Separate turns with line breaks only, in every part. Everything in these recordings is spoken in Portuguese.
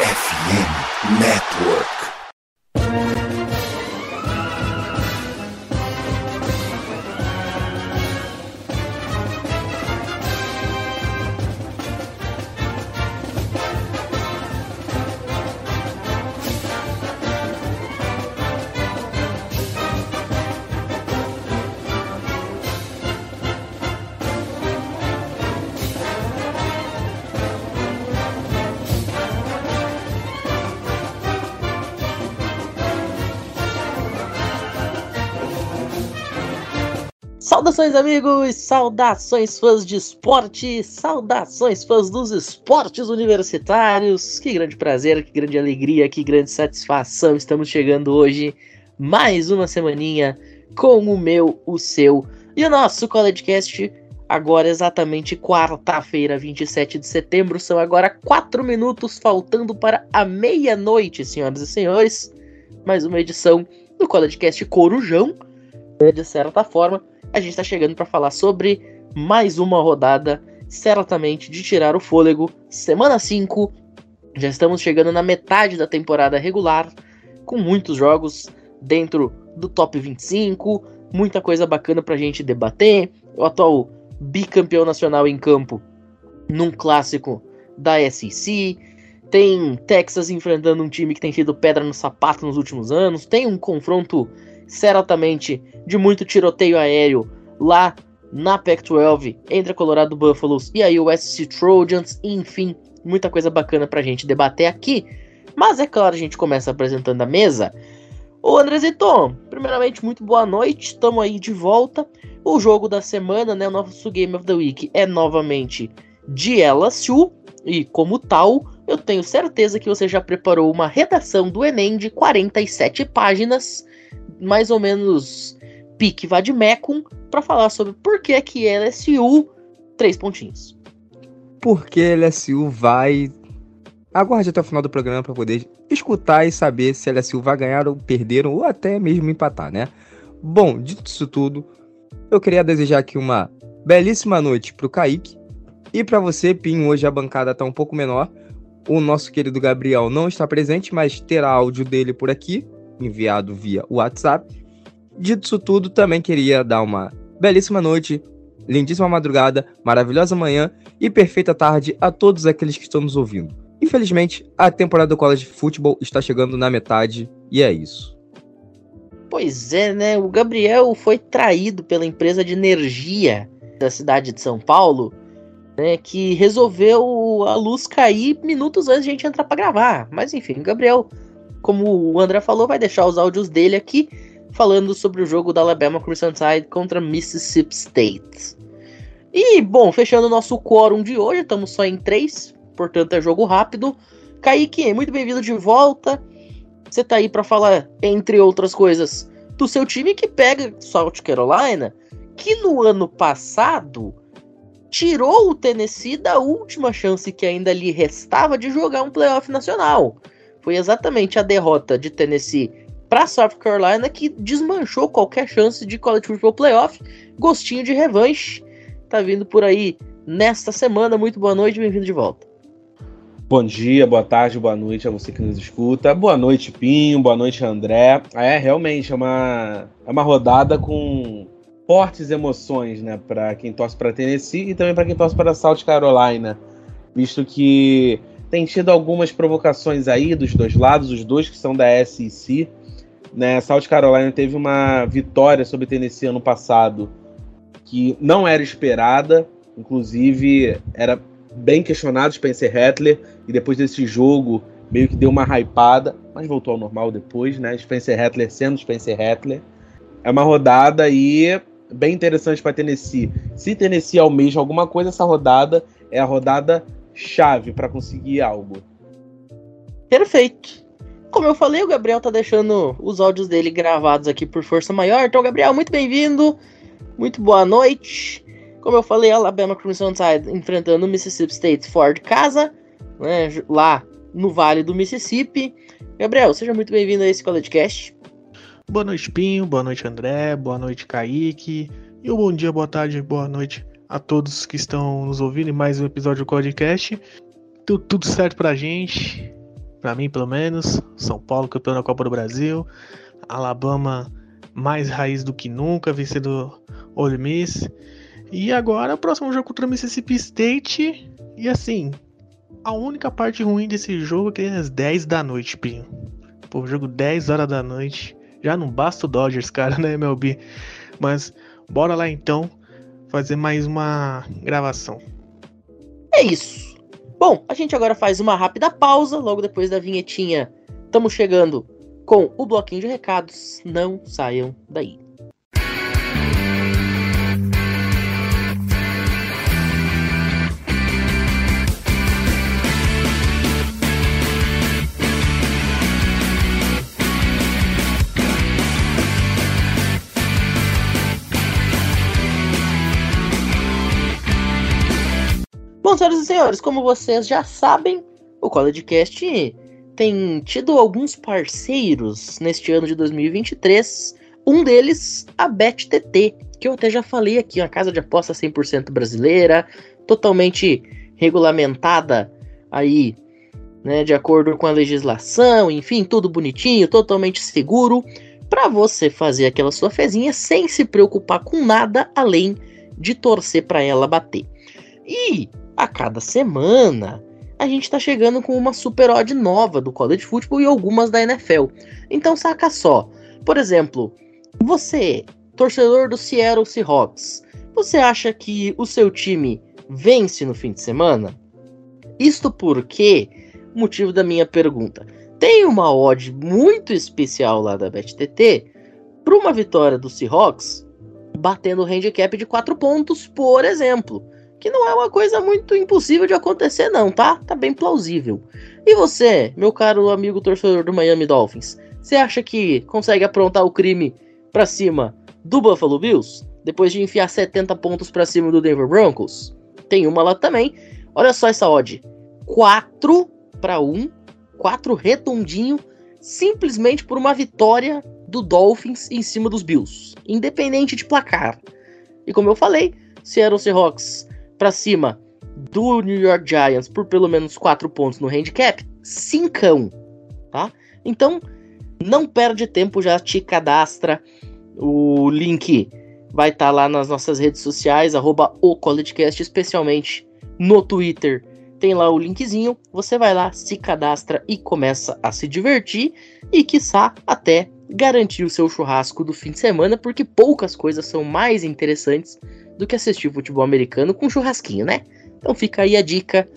FM Network.
Saudações, amigos! Saudações, fãs de esporte! Saudações, fãs dos esportes universitários! Que grande prazer, que grande alegria, que grande satisfação! Estamos chegando hoje, mais uma semaninha, com o meu, o seu e o nosso CollegeCast. Agora, exatamente quarta-feira, 27 de setembro, são agora 4 minutos faltando para a meia-noite, senhoras e senhores. Mais uma edição do CollegeCast Corujão, de certa forma a gente está chegando para falar sobre mais uma rodada, certamente de tirar o fôlego. Semana 5, já estamos chegando na metade da temporada regular, com muitos jogos dentro do top 25, muita coisa bacana para a gente debater. O atual bicampeão nacional em campo num clássico da SEC. Tem Texas enfrentando um time que tem sido pedra no sapato nos últimos anos. Tem um confronto certamente de muito tiroteio aéreo lá na Pac-12 entre a Colorado Buffaloes e aí o SC Trojans, enfim, muita coisa bacana pra gente debater aqui. Mas é claro, a gente começa apresentando a mesa. Ô Andrezito, primeiramente, muito boa noite, estamos aí de volta. O jogo da semana, né, o nosso Game of the Week é novamente de LSU, e como tal, eu tenho certeza que você já preparou uma redação do Enem de 47 páginas mais ou menos pique vademecum para falar sobre por que que LSU três pontinhos.
Por que LSU vai Aguarde até o final do programa para poder escutar e saber se LSU vai ganhar ou perder ou até mesmo empatar, né? Bom, dito isso tudo, eu queria desejar aqui uma belíssima noite pro Kaique e para você, Pinho, hoje a bancada tá um pouco menor. O nosso querido Gabriel não está presente, mas terá áudio dele por aqui enviado via WhatsApp. Dito isso tudo, também queria dar uma belíssima noite, lindíssima madrugada, maravilhosa manhã e perfeita tarde a todos aqueles que estão nos ouvindo. Infelizmente, a temporada do College Football está chegando na metade e é isso.
Pois é, né? O Gabriel foi traído pela empresa de energia da cidade de São Paulo, né? Que resolveu a luz cair minutos antes de a gente entrar para gravar. Mas enfim, o Gabriel como o André falou, vai deixar os áudios dele aqui falando sobre o jogo da Alabama Crimson contra Mississippi State. E, bom, fechando o nosso quórum de hoje, estamos só em três, portanto é jogo rápido. Kaique, muito bem-vindo de volta. Você tá aí para falar, entre outras coisas, do seu time que pega South Carolina, que no ano passado tirou o Tennessee da última chance que ainda lhe restava de jogar um playoff nacional foi exatamente a derrota de Tennessee para South Carolina que desmanchou qualquer chance de college football playoff. Gostinho de revanche tá vindo por aí nesta semana. Muito boa noite, bem-vindo de volta.
Bom dia, boa tarde, boa noite a você que nos escuta. Boa noite, Pinho, boa noite, André. É, realmente, é uma, é uma rodada com fortes emoções, né, para quem torce para Tennessee e também para quem torce para South Carolina, visto que tem tido algumas provocações aí dos dois lados, os dois que são da SEC. Né? South Carolina teve uma vitória sobre Tennessee ano passado que não era esperada, inclusive era bem questionado Spencer Rattler, e depois desse jogo meio que deu uma hypada, mas voltou ao normal depois, né? Spencer Rattler sendo Spencer Rattler. É uma rodada aí bem interessante para Tennessee. Se Tennessee almeja alguma coisa, essa rodada é a rodada chave para conseguir algo.
Perfeito. Como eu falei, o Gabriel tá deixando os áudios dele gravados aqui por força maior. Então, Gabriel, muito bem-vindo. Muito boa noite. Como eu falei, Alabama Crimson Tide enfrentando o Mississippi State fora de casa, né, lá no Vale do Mississippi. Gabriel, seja muito bem-vindo a esse CollegeCast.
Boa noite, Pinho. Boa noite, André. Boa noite, Kaique. E um bom dia, boa tarde, boa noite a todos que estão nos ouvindo em mais um episódio do podcast. Deu tudo certo pra gente. para mim pelo menos. São Paulo campeão da Copa do Brasil, Alabama mais raiz do que nunca, vencendo Ole Miss. E agora o próximo jogo contra o Mississippi State. E assim, a única parte ruim desse jogo é que é às 10 da noite, Pinho. Pô, jogo 10 horas da noite. Já não basta o Dodgers, cara, né, MLB? Mas bora lá então fazer mais uma gravação.
É isso. Bom, a gente agora faz uma rápida pausa, logo depois da vinhetinha. Estamos chegando com o bloquinho de recados. Não saiam daí. Senhoras e senhores, como vocês já sabem, o CollegeCast tem tido alguns parceiros neste ano de 2023. Um deles, a BetTT, que eu até já falei aqui, uma casa de aposta 100% brasileira, totalmente regulamentada aí, né, de acordo com a legislação, enfim, tudo bonitinho, totalmente seguro, para você fazer aquela sua fezinha sem se preocupar com nada além de torcer para ela bater. E a cada semana a gente está chegando com uma super odd nova do college football e algumas da NFL. Então saca só, por exemplo, você, torcedor do Seattle Seahawks, você acha que o seu time vence no fim de semana? Isto porque, motivo da minha pergunta, tem uma odd muito especial lá da BetTT para uma vitória do Seahawks batendo o handicap de 4 pontos, por exemplo que não é uma coisa muito impossível de acontecer, não, tá? Tá bem plausível. E você, meu caro amigo torcedor do Miami Dolphins, você acha que consegue aprontar o crime pra cima do Buffalo Bills? Depois de enfiar 70 pontos pra cima do Denver Broncos? Tem uma lá também. Olha só essa odd: 4 para 1, 4 redondinho, simplesmente por uma vitória do Dolphins em cima dos Bills, independente de placar. E como eu falei, Seattle Seahawks para cima do New York Giants por pelo menos 4 pontos no handicap, cincão, tá? Então, não perde tempo, já te cadastra. O link vai estar tá lá nas nossas redes sociais, arroba o CollegeCast, especialmente no Twitter. Tem lá o linkzinho, você vai lá, se cadastra e começa a se divertir e, quiçá, até garantir o seu churrasco do fim de semana, porque poucas coisas são mais interessantes do que assistir futebol americano com churrasquinho, né? Então fica aí a dica,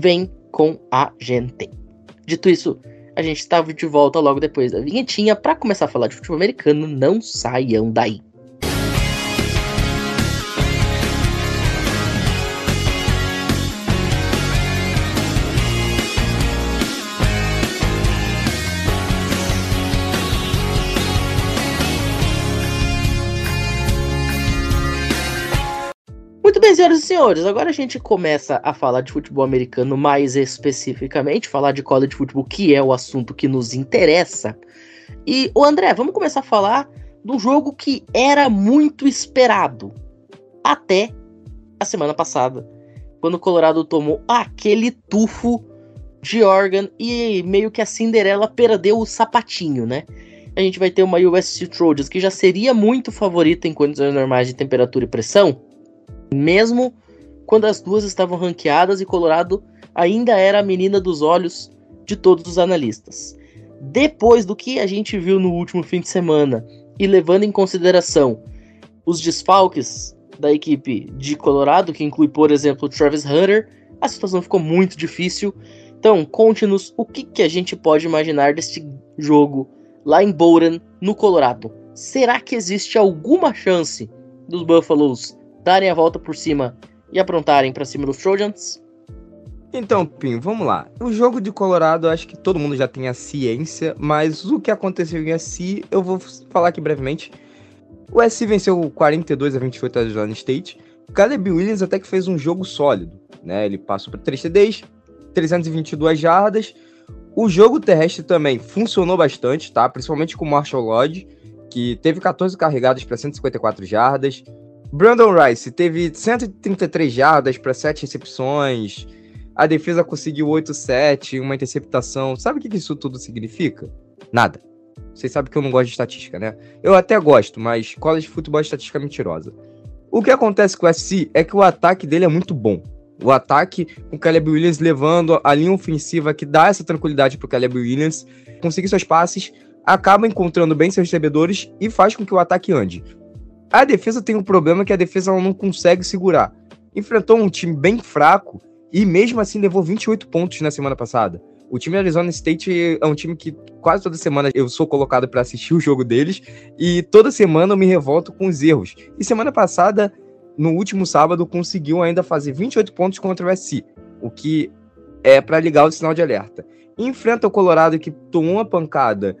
vem com a gente. Dito isso, a gente estava de volta logo depois da vinhetinha para começar a falar de futebol americano, não saiam daí. Senhoras e senhores, agora a gente começa a falar de futebol americano mais especificamente, falar de college futebol, que é o assunto que nos interessa. E, o André, vamos começar a falar um jogo que era muito esperado até a semana passada, quando o Colorado tomou aquele tufo de Oregon e meio que a Cinderela perdeu o sapatinho, né? A gente vai ter uma USC Trojans que já seria muito favorita em condições normais de temperatura e pressão, mesmo quando as duas estavam ranqueadas e Colorado ainda era a menina dos olhos de todos os analistas. Depois do que a gente viu no último fim de semana e levando em consideração os desfalques da equipe de Colorado, que inclui, por exemplo, Travis Hunter, a situação ficou muito difícil. Então, conte-nos o que, que a gente pode imaginar deste jogo lá em Bowden, no Colorado. Será que existe alguma chance dos Buffaloes darem a volta por cima e aprontarem para cima dos Trojans?
Então, Pim, vamos lá. O jogo de Colorado, acho que todo mundo já tem a ciência, mas o que aconteceu em SC, eu vou falar aqui brevemente. O SC venceu 42 a 28 a Arizona State. O Caleb Williams até que fez um jogo sólido, né? Ele passou para 3 TDs, 322 jardas. O jogo terrestre também funcionou bastante, tá? Principalmente com o Marshall Lodge, que teve 14 carregadas para 154 jardas. Brandon Rice teve 133 jardas para 7 recepções. a defesa conseguiu 8-7, uma interceptação. Sabe o que isso tudo significa? Nada. Vocês sabem que eu não gosto de estatística, né? Eu até gosto, mas college de futebol é estatística mentirosa. O que acontece com o SC é que o ataque dele é muito bom. O ataque com o Caleb Williams levando a linha ofensiva que dá essa tranquilidade para o Caleb Williams conseguir seus passes, acaba encontrando bem seus recebedores e faz com que o ataque ande. A defesa tem um problema que a defesa não consegue segurar. Enfrentou um time bem fraco e mesmo assim levou 28 pontos na semana passada. O time Arizona State é um time que quase toda semana eu sou colocado para assistir o jogo deles e toda semana eu me revolto com os erros. E semana passada, no último sábado, conseguiu ainda fazer 28 pontos contra o SC, o que é para ligar o sinal de alerta. Enfrenta o Colorado que tomou uma pancada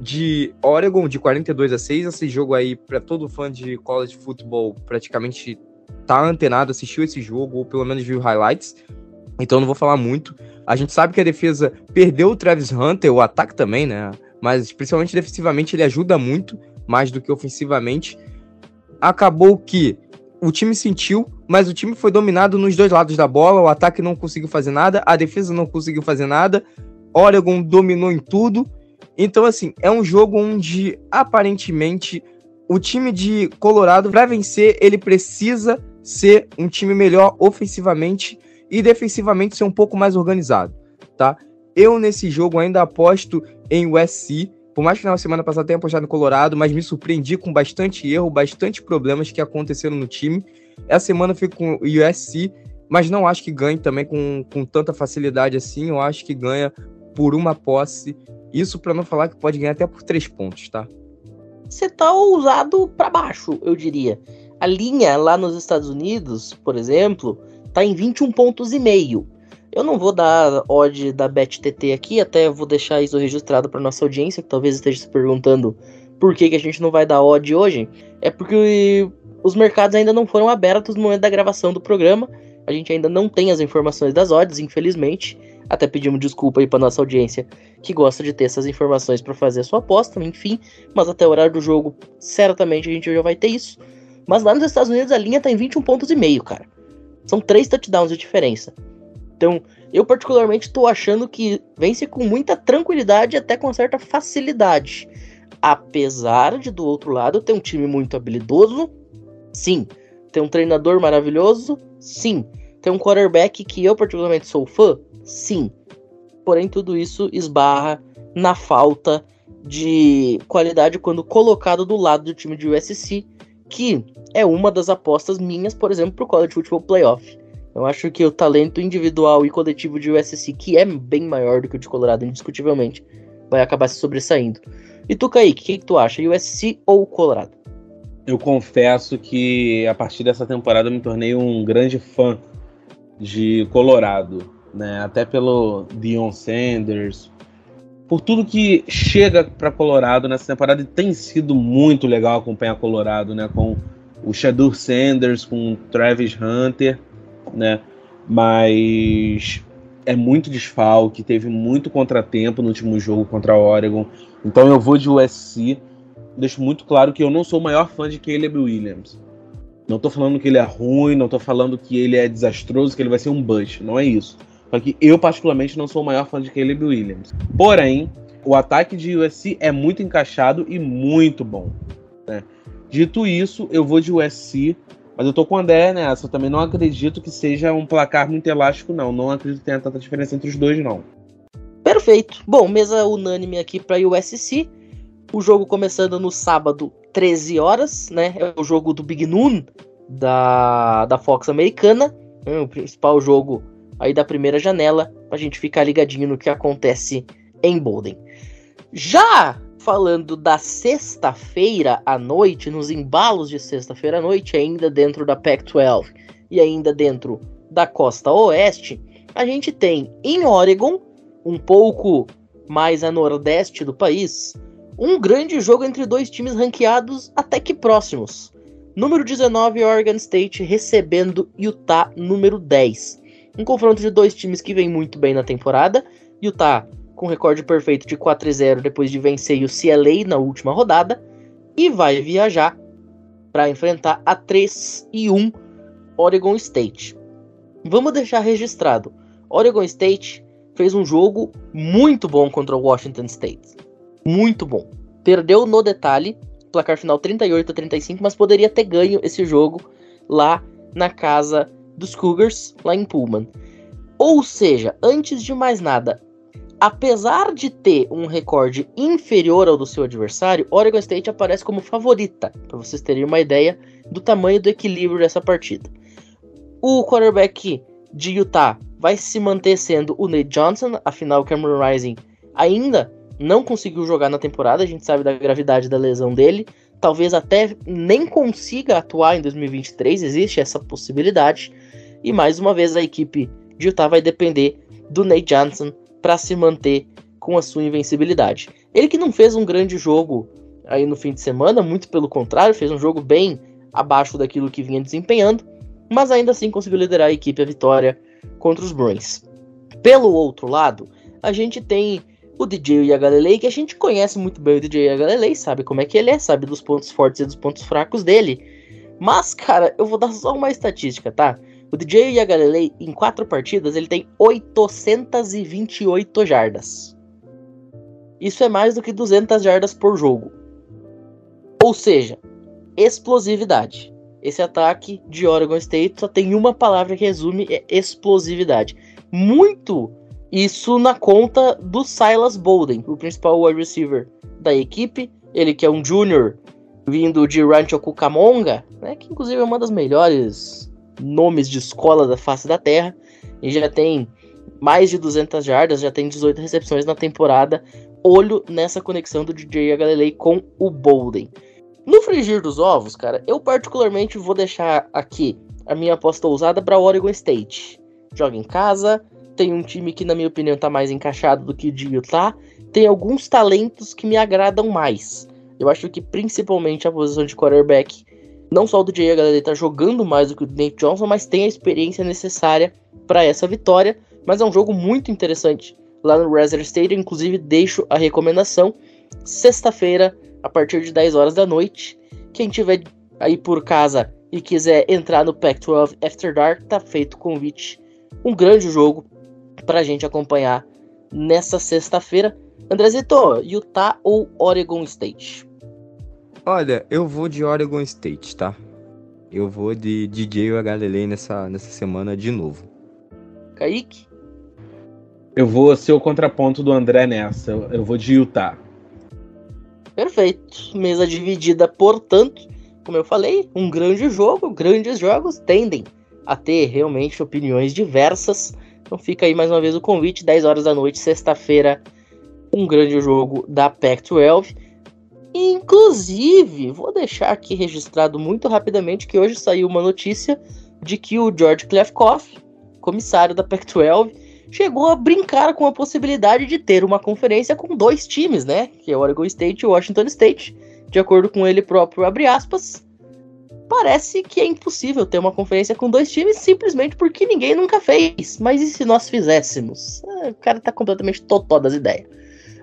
de Oregon de 42 a 6. Esse jogo aí, para todo fã de college football, praticamente tá antenado, assistiu esse jogo, ou pelo menos viu highlights. Então não vou falar muito. A gente sabe que a defesa perdeu o Travis Hunter, o ataque também, né? Mas principalmente defensivamente ele ajuda muito, mais do que ofensivamente. Acabou que o time sentiu, mas o time foi dominado nos dois lados da bola. O ataque não conseguiu fazer nada, a defesa não conseguiu fazer nada. Oregon dominou em tudo. Então, assim, é um jogo onde aparentemente o time de Colorado, para vencer, ele precisa ser um time melhor ofensivamente e defensivamente ser um pouco mais organizado, tá? Eu nesse jogo ainda aposto em USC, por mais que na semana passada tenha apostado no Colorado, mas me surpreendi com bastante erro, bastante problemas que aconteceram no time. Essa semana eu fico com o USC, mas não acho que ganhe também com, com tanta facilidade assim. Eu acho que ganha por uma posse. Isso para não falar que pode ganhar até por três pontos, tá?
Você tá ousado para baixo, eu diria. A linha lá nos Estados Unidos, por exemplo, tá em 21 pontos e meio. Eu não vou dar odd da BetTT aqui, até vou deixar isso registrado para nossa audiência, que talvez esteja se perguntando por que, que a gente não vai dar odd hoje. É porque os mercados ainda não foram abertos no momento da gravação do programa. A gente ainda não tem as informações das odds, infelizmente. Até pedimos desculpa aí para nossa audiência que gosta de ter essas informações para fazer a sua aposta, enfim. Mas até o horário do jogo, certamente a gente já vai ter isso. Mas lá nos Estados Unidos a linha tá em 21 pontos e meio, cara. São três touchdowns de diferença. Então, eu particularmente estou achando que vence com muita tranquilidade e até com certa facilidade. Apesar de, do outro lado, ter um time muito habilidoso, sim. Ter um treinador maravilhoso, sim. Ter um quarterback que eu particularmente sou fã, sim. Porém, tudo isso esbarra na falta de qualidade quando colocado do lado do time de USC, que é uma das apostas minhas, por exemplo, para o College Football Playoff. Eu acho que o talento individual e coletivo de USC, que é bem maior do que o de Colorado, indiscutivelmente, vai acabar se sobressaindo. E tu, Kaique, o que, que tu acha? USC ou Colorado?
Eu confesso que a partir dessa temporada eu me tornei um grande fã de Colorado, né? Até pelo Dion Sanders, por tudo que chega para Colorado nessa temporada e tem sido muito legal acompanhar Colorado, né? Com o Shadur Sanders, com o Travis Hunter, né? Mas é muito desfalque, teve muito contratempo no último jogo contra o Oregon. Então eu vou de USC. Deixo muito claro que eu não sou o maior fã de Caleb Williams. Não tô falando que ele é ruim, não tô falando que ele é desastroso, que ele vai ser um bust. Não é isso. Só que eu, particularmente, não sou o maior fã de Caleb Williams. Porém, o ataque de USC é muito encaixado e muito bom. Né? Dito isso, eu vou de USC, mas eu tô com o André nessa. Eu também não acredito que seja um placar muito elástico, não. Não acredito que tenha tanta diferença entre os dois, não.
Perfeito. Bom, mesa unânime aqui para USC. O jogo começando no sábado, 13 horas, né? É o jogo do Big Noon da, da Fox americana. É o principal jogo aí da primeira janela, pra gente ficar ligadinho no que acontece em Bolden. Já falando da sexta-feira à noite, nos embalos de sexta-feira à noite, ainda dentro da Pac-12 e ainda dentro da costa oeste, a gente tem em Oregon, um pouco mais a nordeste do país, um grande jogo entre dois times ranqueados até que próximos. Número 19, Oregon State recebendo Utah, número 10. Um confronto de dois times que vem muito bem na temporada. Utah com recorde perfeito de 4 0 depois de vencer o CLA na última rodada. E vai viajar para enfrentar a 3 e 1 Oregon State. Vamos deixar registrado. Oregon State fez um jogo muito bom contra o Washington State. Muito bom. Perdeu no detalhe, placar final 38 a 35, mas poderia ter ganho esse jogo lá na casa dos Cougars, lá em Pullman. Ou seja, antes de mais nada, apesar de ter um recorde inferior ao do seu adversário, Oregon State aparece como favorita, para vocês terem uma ideia do tamanho do equilíbrio dessa partida. O quarterback de Utah vai se manter sendo o Nate Johnson, afinal Cameron Rising ainda não conseguiu jogar na temporada, a gente sabe da gravidade da lesão dele, talvez até nem consiga atuar em 2023, existe essa possibilidade. E mais uma vez a equipe de Utah vai depender do Nate Johnson para se manter com a sua invencibilidade. Ele que não fez um grande jogo aí no fim de semana, muito pelo contrário, fez um jogo bem abaixo daquilo que vinha desempenhando, mas ainda assim conseguiu liderar a equipe à vitória contra os Bruins. Pelo outro lado, a gente tem o DJ Yagalelei, que a gente conhece muito bem o DJ Yagalelei, sabe como é que ele é, sabe dos pontos fortes e dos pontos fracos dele. Mas, cara, eu vou dar só uma estatística, tá? O DJ Yagalelei, em quatro partidas, ele tem 828 jardas. Isso é mais do que 200 jardas por jogo. Ou seja, explosividade. Esse ataque de Oregon State só tem uma palavra que resume, é explosividade. Muito isso na conta do Silas Bolden, o principal wide receiver da equipe. Ele que é um júnior vindo de Rancho Cucamonga, né, que inclusive é uma das melhores nomes de escola da face da terra. E já tem mais de 200 jardas, já tem 18 recepções na temporada. Olho nessa conexão do DJ Galilei com o Bolden. No frigir dos ovos, cara, eu particularmente vou deixar aqui a minha aposta ousada para Oregon State. Joga em casa, tem um time que, na minha opinião, tá mais encaixado do que o de Utah. Tem alguns talentos que me agradam mais. Eu acho que principalmente a posição de quarterback, não só o DJ a galera tá jogando mais do que o Nate Johnson, mas tem a experiência necessária para essa vitória. Mas é um jogo muito interessante lá no Razer Stadium. Inclusive, deixo a recomendação. Sexta-feira, a partir de 10 horas da noite. Quem tiver aí por casa e quiser entrar no Pac-12 After Dark, tá feito o convite. Um grande jogo pra gente acompanhar nessa sexta-feira. Andrezito, Utah ou Oregon State?
Olha, eu vou de Oregon State, tá? Eu vou de DJ ou Galilei nessa, nessa semana de novo.
Kaique?
Eu vou ser o contraponto do André nessa. Eu vou de Utah.
Perfeito. Mesa dividida, portanto, como eu falei, um grande jogo. Grandes jogos tendem a ter realmente opiniões diversas. Então fica aí mais uma vez o convite, 10 horas da noite, sexta-feira, um grande jogo da Pac-12. Inclusive, vou deixar aqui registrado muito rapidamente que hoje saiu uma notícia de que o George Klefkoff, comissário da Pac-12, chegou a brincar com a possibilidade de ter uma conferência com dois times, né? Que é Oregon State e Washington State. De acordo com ele próprio, abre aspas, parece que é impossível ter uma conferência com dois times simplesmente porque ninguém nunca fez. Mas e se nós fizéssemos? Ah, o cara tá completamente totó das ideias.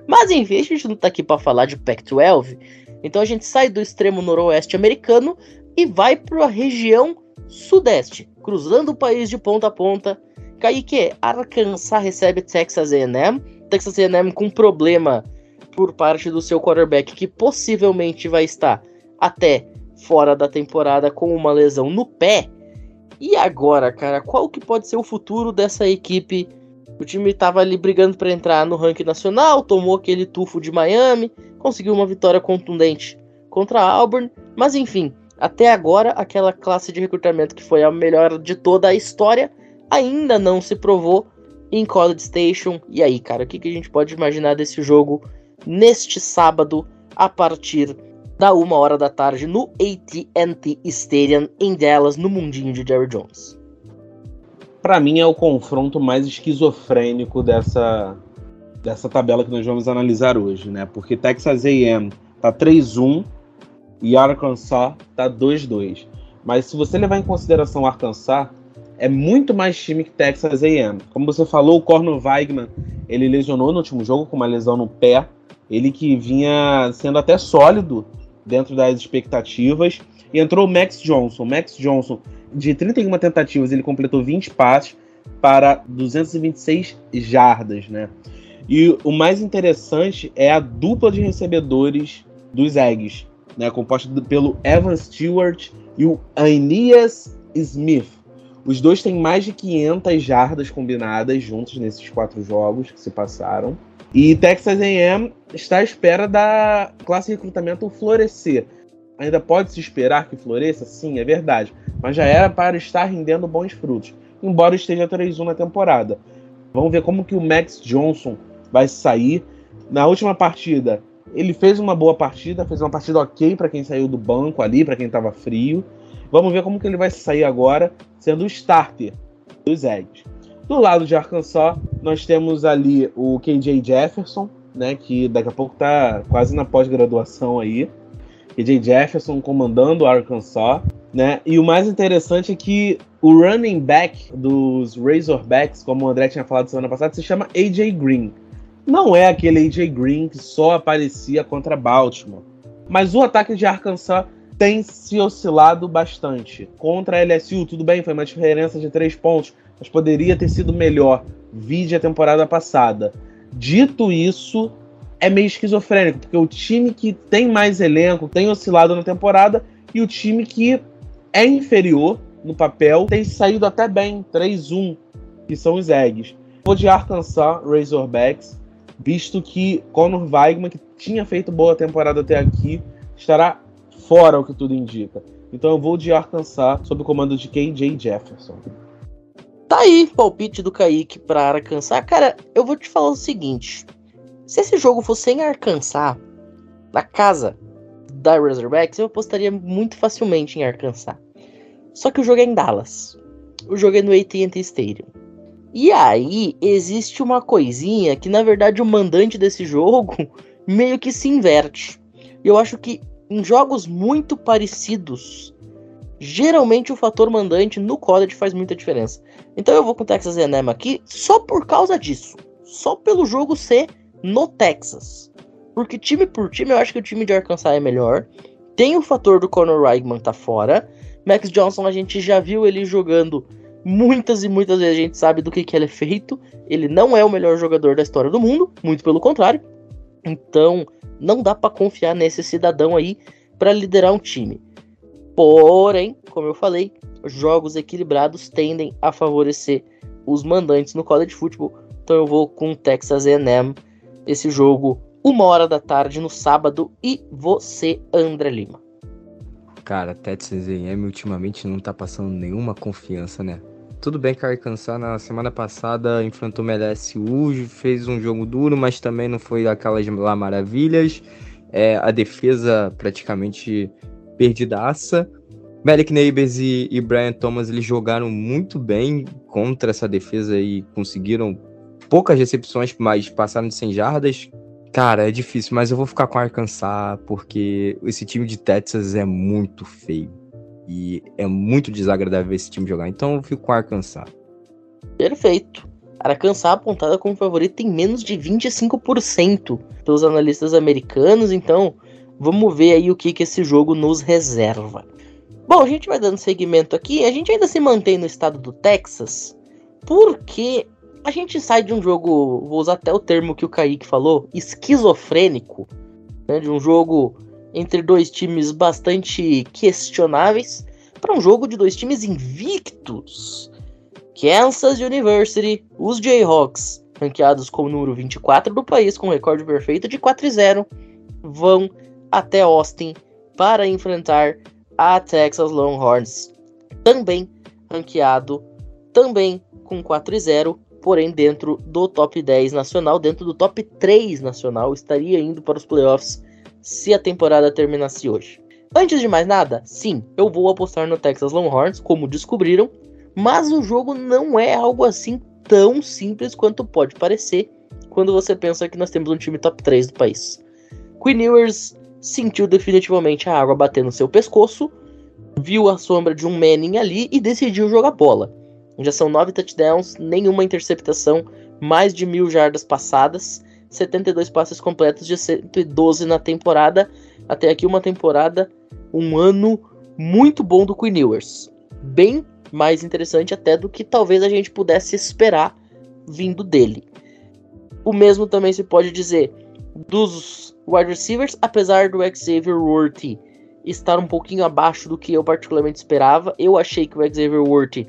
Mas enfim, a gente não tá aqui para falar de Pac-12. Então a gente sai do extremo noroeste americano e vai para a região sudeste, cruzando o país de ponta a ponta. Kaique, Arkansas recebe Texas A&M. Texas A&M com problema por parte do seu quarterback que possivelmente vai estar até fora da temporada com uma lesão no pé. E agora, cara, qual que pode ser o futuro dessa equipe? O time estava ali brigando para entrar no ranking nacional, tomou aquele tufo de Miami, conseguiu uma vitória contundente contra a Auburn, mas enfim, até agora aquela classe de recrutamento que foi a melhor de toda a história ainda não se provou em College Station. E aí, cara, o que, que a gente pode imaginar desse jogo neste sábado a partir da uma hora da tarde no AT&T Stadium em Dallas, no mundinho de Jerry Jones.
Para mim é o confronto mais esquizofrênico dessa dessa tabela que nós vamos analisar hoje, né? Porque Texas A&M tá 3-1 e Arkansas tá 2-2. Mas se você levar em consideração Arkansas, é muito mais time que Texas A&M. Como você falou, o Corno Weigman, ele lesionou no último jogo com uma lesão no pé. Ele que vinha sendo até sólido dentro das expectativas. E entrou o Max Johnson. Max Johnson, de 31 tentativas, ele completou 20 passes, para 226 jardas, né? E o mais interessante é a dupla de recebedores dos Eggs, né? Composta pelo Evan Stewart e o Aeneas Smith. Os dois têm mais de 500 jardas combinadas juntos nesses quatro jogos que se passaram. E Texas A&M está à espera da classe de recrutamento florescer. Ainda pode se esperar que floresça? Sim, é verdade. Mas já era para estar rendendo bons frutos. Embora esteja 3-1 na temporada. Vamos ver como que o Max Johnson vai sair. Na última partida, ele fez uma boa partida, fez uma partida ok para quem saiu do banco ali, para quem estava frio. Vamos ver como que ele vai sair agora, sendo o starter dos Eggs. Do lado de Arkansas, nós temos ali o KJ Jefferson, né, que daqui a pouco está quase na pós-graduação aí. KJ Jefferson comandando o Arkansas, né? E o mais interessante é que o running back dos Razorbacks, como o André tinha falado semana passada, se chama AJ Green. Não é aquele AJ Green que só aparecia contra Baltimore. Mas o ataque de Arkansas tem se oscilado bastante. Contra a LSU, tudo bem, foi uma diferença de três pontos, mas poderia ter sido melhor. Vide a temporada passada. Dito isso, é meio esquizofrênico, porque o time que tem mais elenco tem oscilado na temporada e o time que é inferior no papel tem saído até bem, 3-1, que são os Eggs. Vou de Arkansas Razorbacks, visto que Conor Weigman, que tinha feito boa temporada até aqui, estará fora, o que tudo indica. Então eu vou de Arkansas sob o comando de KJ Jefferson.
Tá aí, palpite do Kaique pra Arkansas. Cara, eu vou te falar o seguinte. Se esse jogo fosse em Arkansas, na casa da Razorbacks, eu apostaria muito facilmente em Arkansas. Só que o jogo é em Dallas. O jogo é no AT&T Stadium. E aí existe uma coisinha que na verdade o mandante desse jogo meio que se inverte. Eu acho que em jogos muito parecidos, geralmente o fator mandante no college faz muita diferença. Então eu vou com o Texas A&M aqui só por causa disso, só pelo jogo ser no Texas. Porque time por time, eu acho que o time de Arkansas é melhor. Tem o fator do Conor Weigman tá fora. Max Johnson a gente já viu ele jogando muitas e muitas vezes a gente sabe do que, que ele é feito. Ele não é o melhor jogador da história do mundo, muito pelo contrário. Então, não dá para confiar nesse cidadão aí para liderar um time. Porém, como eu falei, jogos equilibrados tendem a favorecer os mandantes no college football. Então eu vou com Texas A&M esse jogo uma hora da tarde no sábado e você, André Lima.
Cara, Texas A&M ultimamente não tá passando nenhuma confiança, né? Tudo bem que a Arkansas na semana passada enfrentou o LSU, fez um jogo duro, mas também não foi aquelas lá maravilhas. É, a defesa praticamente perdidaça. Malik Neighbors e, e Brian Thomas eles jogaram muito bem contra essa defesa e conseguiram poucas recepções, mas passaram de 100 jardas. Cara, é difícil, mas eu vou ficar com Arkansas porque esse time de Texas é muito feio. E é muito desagradável esse time jogar. Então eu fico com Arkansas.
Perfeito. Arkansas apontada como favorito em menos de 25% pelos analistas americanos. Então vamos ver aí o que, que esse jogo nos reserva. Bom, a gente vai dando seguimento aqui. A gente ainda se mantém no estado do Texas. Porque a gente sai de um jogo, vou usar até o termo que o Kaique falou, esquizofrênico. Né, de um jogo entre dois times bastante questionáveis para um jogo de dois times invictos. Kansas University, os Jayhawks, ranqueados como número 24 do país, com recorde perfeito de 4 e 0, vão até Austin para enfrentar a Texas Longhorns, também ranqueado, também com 4 e 0, porém dentro do top 10 nacional, dentro do top 3 nacional, estaria indo para os playoffs se a temporada terminasse hoje. Antes de mais nada, sim, eu vou apostar no Texas Longhorns, como descobriram, mas o jogo não é algo assim tão simples quanto pode parecer quando você pensa que nós temos um time top 3 do país. Queen Ewers sentiu definitivamente a água bater no seu pescoço, viu a sombra de um Manning ali e decidiu jogar bola. Já são nove touchdowns, nenhuma interceptação, mais de mil jardas passadas 72 passes completos de 112 na temporada. Até aqui uma temporada, um ano muito bom do Queen Ewers. Bem mais interessante até do que talvez a gente pudesse esperar vindo dele. O mesmo também se pode dizer dos wide receivers, apesar do Xavier Worthy estar um pouquinho abaixo do que eu particularmente esperava. Eu achei que o Xavier Worthy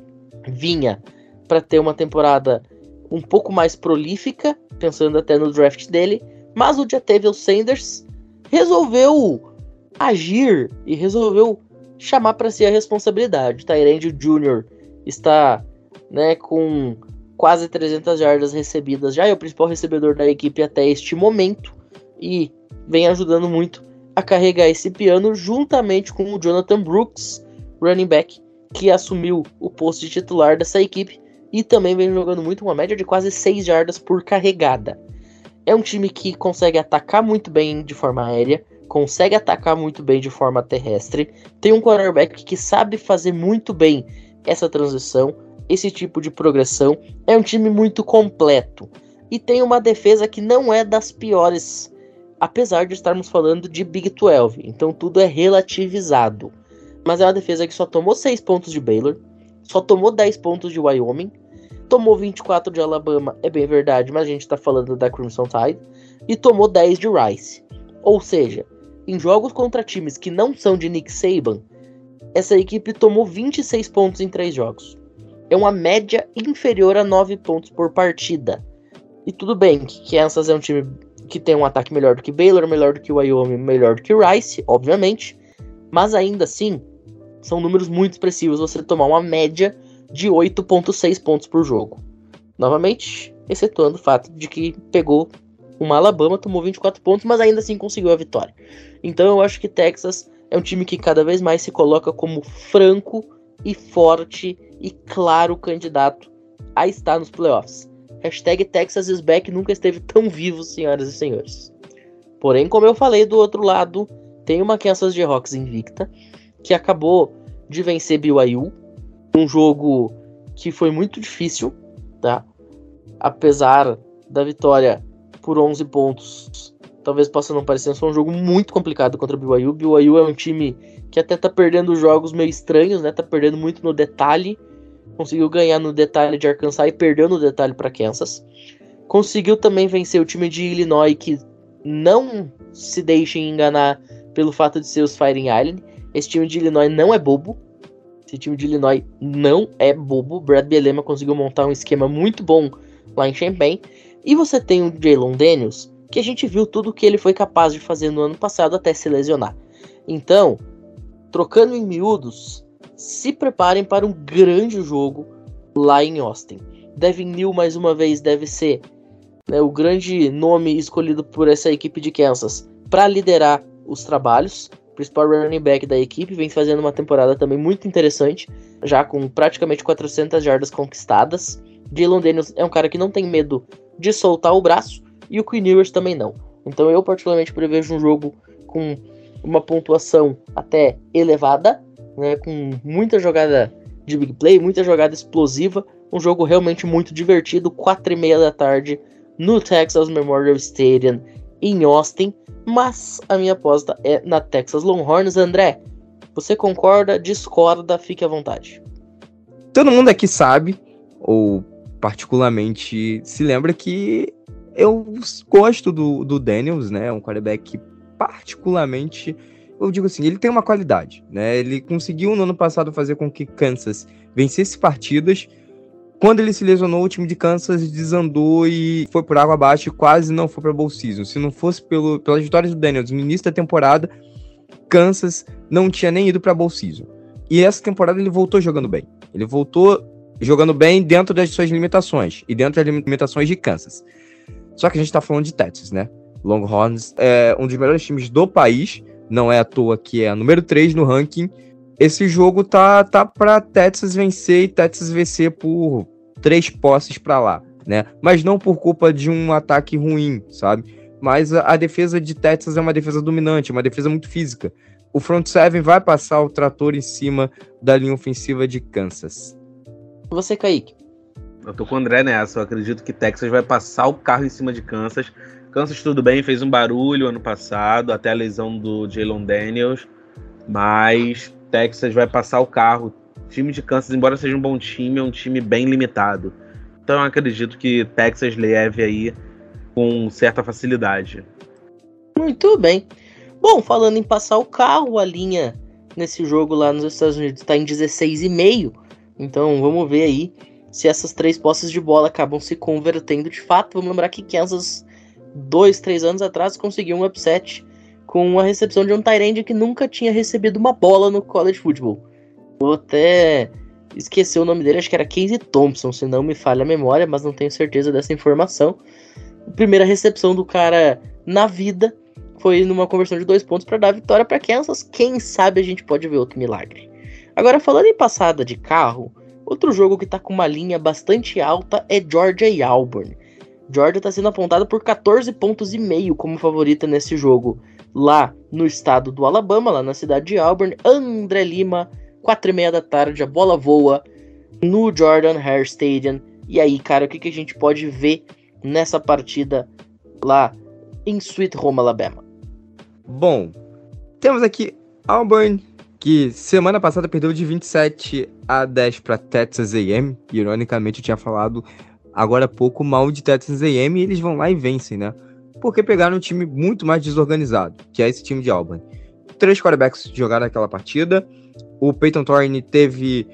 vinha para ter uma temporada um pouco mais prolífica, pensando até no draft dele, mas o Jatavius Sanders resolveu agir e resolveu chamar para si a responsabilidade. Tyrande Jr. está né, com quase 300 jardas recebidas já, é o principal recebedor da equipe até este momento e vem ajudando muito a carregar esse piano juntamente com o Jonathan Brooks, running back, que assumiu o posto de titular dessa equipe e também vem jogando muito, uma média de quase 6 jardas por carregada. É um time que consegue atacar muito bem de forma aérea, consegue atacar muito bem de forma terrestre, tem um quarterback que sabe fazer muito bem essa transição, esse tipo de progressão. É um time muito completo e tem uma defesa que não é das piores, apesar de estarmos falando de Big 12, então tudo é relativizado. Mas é uma defesa que só tomou 6 pontos de Baylor, só tomou 10 pontos de Wyoming, tomou 24 de Alabama, é bem verdade, mas a gente tá falando da Crimson Tide, e tomou 10 de Rice. Ou seja, em jogos contra times que não são de Nick Saban, essa equipe tomou 26 pontos em 3 jogos. É uma média inferior a 9 pontos por partida. E tudo bem que Kansas é um time que tem um ataque melhor do que Baylor, melhor do que Wyoming, melhor do que Rice, obviamente. Mas ainda assim, são números muito expressivos você tomar uma média de 8.6 pontos por jogo. Novamente, excetuando o fato de que pegou uma Alabama, tomou 24 pontos, mas ainda assim conseguiu a vitória. Então eu acho que Texas é um time que cada vez mais se coloca como franco e forte e claro candidato a estar nos playoffs. Hashtag Texas is back nunca esteve tão vivo, senhoras e senhores. Porém, como eu falei do outro lado, tem uma Kansas Jayhawks invicta, que acabou de vencer BYU, um jogo que foi muito difícil, tá? Apesar da vitória por 11 pontos, talvez possa não parecer, foi um jogo muito complicado contra o BYU. BYU é um time que até tá perdendo jogos meio estranhos, né? Tá perdendo muito no detalhe. Conseguiu ganhar no detalhe de Arkansas e perdeu no detalhe para Kansas. Conseguiu também vencer o time de Illinois, que não se deixem enganar pelo fato de ser os Fighting Island. Esse time de Illinois não é bobo. Esse time de Illinois não é bobo. Brad Bielema conseguiu montar um esquema muito bom lá em Champaign. E você tem o Jalen Daniels, que a gente viu tudo o que ele foi capaz de fazer no ano passado até se lesionar. Então, trocando em miúdos, se preparem para um grande jogo lá em Austin. Devin Neal, mais uma vez, deve ser né, o grande nome escolhido por essa equipe de Kansas para liderar os trabalhos. Principal running back da equipe vem fazendo uma temporada também muito interessante, já com praticamente 400 jardas conquistadas. Jalen Daniels é um cara que não tem medo de soltar o braço e o Queen Ewers também não. Então eu particularmente prevejo um jogo com uma pontuação até elevada, né, com muita jogada de big play, muita jogada explosiva, um jogo realmente muito divertido, quatro e meia da tarde no Texas Memorial Stadium em Austin, mas a minha aposta é na Texas Longhorns. André, você concorda, discorda, fique à vontade.
Todo mundo aqui sabe, ou particularmente se lembra que eu gosto do, do Daniels, né? Um quarterback que particularmente, eu digo assim, ele tem uma qualidade, né? Ele conseguiu no ano passado fazer com que Kansas vencesse partidas. Quando ele se lesionou, o time de Kansas desandou e foi por água abaixo e quase não foi para Bowl Season. Se não fosse pelo, pelas vitórias do Daniels no início da temporada, Kansas não tinha nem ido para Bowl Season. E essa temporada ele voltou jogando bem. Ele voltou jogando bem dentro das suas limitações e dentro das limitações de Kansas. Só que a gente tá falando de Texas, né? Longhorns é um dos melhores times do país, não é à toa que é número 3 no ranking. Esse jogo tá, tá pra Texas vencer e Texas vencer por três posses para lá, né? Mas não por culpa de um ataque ruim, sabe? Mas a, a defesa de Texas é uma defesa dominante, uma defesa muito física. O front seven vai passar o trator em cima da linha ofensiva de Kansas.
Você, Kaique?
Eu tô com o André nessa. Eu acredito que Texas vai passar o carro em cima de Kansas. Kansas, tudo bem, fez um barulho ano passado, até a lesão do Jalen Daniels. Mas Texas vai passar o carro. Time de Kansas, embora seja um bom time, é um time bem limitado. Então eu acredito que Texas leve aí com certa facilidade.
Muito bem. Bom, falando em passar o carro, a linha nesse jogo lá nos Estados Unidos está em 16,5. Então vamos ver aí se essas três posses de bola acabam se convertendo de fato. Vamos lembrar que Kansas, dois, três anos atrás, conseguiu um upset com a recepção de um Tyrande que nunca tinha recebido uma bola no college football. Vou até esquecer o nome dele, acho que era Casey Thompson, se não me falha a memória, mas não tenho certeza dessa informação. A primeira recepção do cara na vida foi numa conversão de dois pontos para dar vitória para Kansas. Quem sabe a gente pode ver outro milagre. Agora, falando em passada de carro, outro jogo que está com uma linha bastante alta é Georgia e Auburn. Georgia está sendo apontada por 14 pontos e meio como favorita nesse jogo lá no estado do Alabama, lá na cidade de Auburn. André Lima, 4 e meia da tarde, a bola voa no Jordan Hare Stadium. E aí, cara, o que, que a gente pode ver nessa partida lá em Sweet Home, Alabama?
Bom, temos aqui Auburn, que semana passada perdeu de 27 a 10 para Texas A&M. Ironicamente, eu tinha falado agora há pouco mal de Texas A&M e eles vão lá e vencem, né? porque pegaram um time muito mais desorganizado, que é esse time de Auburn. Três quarterbacks jogaram aquela partida. O Peyton Thorne teve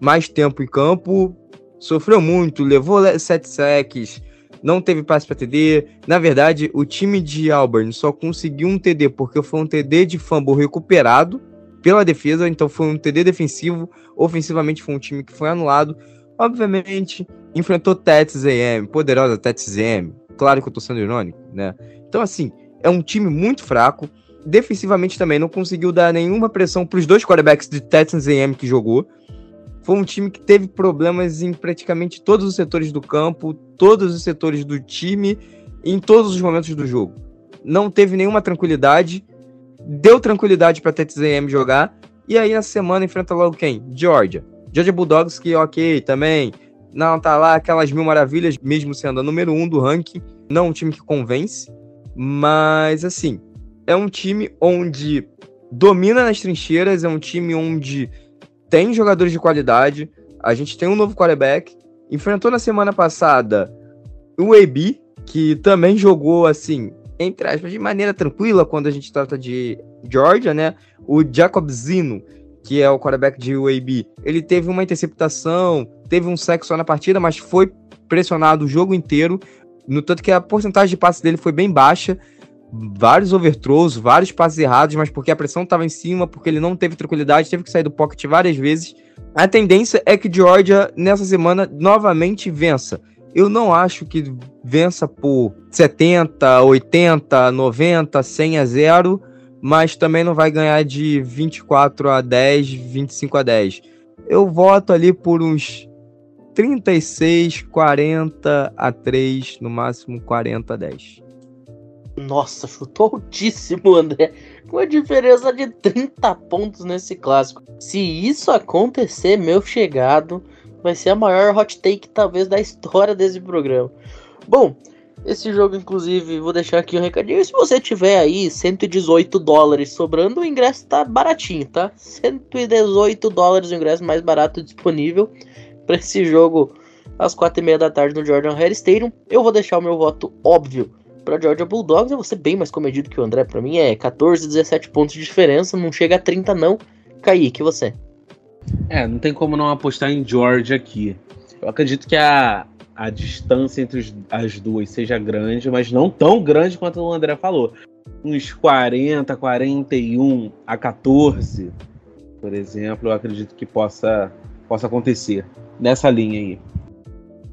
mais tempo em campo, sofreu muito, levou sete sacks, não teve passe para TD. Na verdade, o time de Auburn só conseguiu um TD porque foi um TD de fumble recuperado pela defesa, então foi um TD defensivo. Ofensivamente foi um time que foi anulado. Obviamente, enfrentou Texas A&M, poderosa Texas A&M, Claro que eu tô sendo irônico, né? Então, assim, é um time muito fraco. Defensivamente também não conseguiu dar nenhuma pressão para os dois quarterbacks de Texans AM que jogou. Foi um time que teve problemas em praticamente todos os setores do campo, todos os setores do time, em todos os momentos do jogo. Não teve nenhuma tranquilidade. Deu tranquilidade para Texas AM jogar. E aí na semana enfrenta logo quem? Georgia. Georgia Bulldogs, que ok, também não tá lá aquelas mil maravilhas, mesmo sendo a número um do ranking. Não é um time que convence, mas assim, é um time onde domina nas trincheiras, é um time onde tem jogadores de qualidade. A gente tem um novo quarterback. Enfrentou na semana passada o AB, que também jogou assim, entre aspas, de maneira tranquila quando a gente trata de Georgia, né? O Jacob Zino, que é o quarterback de UAB, ele teve uma interceptação, teve um sexo só na partida, mas foi pressionado o jogo inteiro. No tanto que a porcentagem de passes dele foi bem baixa. Vários overthrows, vários passes errados, mas porque a pressão estava em cima, porque ele não teve tranquilidade, teve que sair do pocket várias vezes. A tendência é que Georgia, nessa semana, novamente vença. Eu não acho que vença por 70, 80, 90, 100 a 0, mas também não vai ganhar de 24 a 10, 25 a 10. Eu voto ali por uns 36, 40 a 3, no máximo 40 a 10.
Nossa, chutou altíssimo, André. Com a diferença de 30 pontos nesse clássico. Se isso acontecer, meu chegado, vai ser a maior hot take talvez da história desse programa. Bom, esse jogo, inclusive, vou deixar aqui um recadinho. Se você tiver aí 118 dólares sobrando, o ingresso tá baratinho, tá? 118 dólares o ingresso mais barato disponível para esse jogo às quatro e meia da tarde no Jordan Hare Stadium. Eu vou deixar o meu voto óbvio para Georgia Bulldogs. Eu vou ser bem mais comedido que o André. Para mim é 14, 17 pontos de diferença. Não chega a 30 não. Kaique, você?
É, não tem como não apostar em Georgia aqui. Eu acredito que a, a distância entre os, as duas seja grande, mas não tão grande quanto o André falou. Uns 40, 41 a 14, por exemplo, eu acredito que possa, possa acontecer nessa linha aí.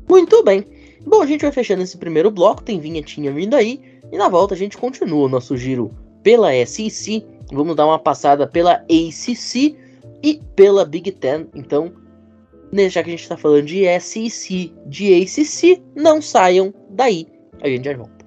Muito bem. Bom, a gente vai fechando esse primeiro bloco, tem vinhetinha vindo aí, e na volta a gente continua o nosso giro pela SEC, vamos dar uma passada pela ACC e pela Big Ten. Então, já que a gente está falando de SEC, de ACC, não saiam daí. A gente já volta.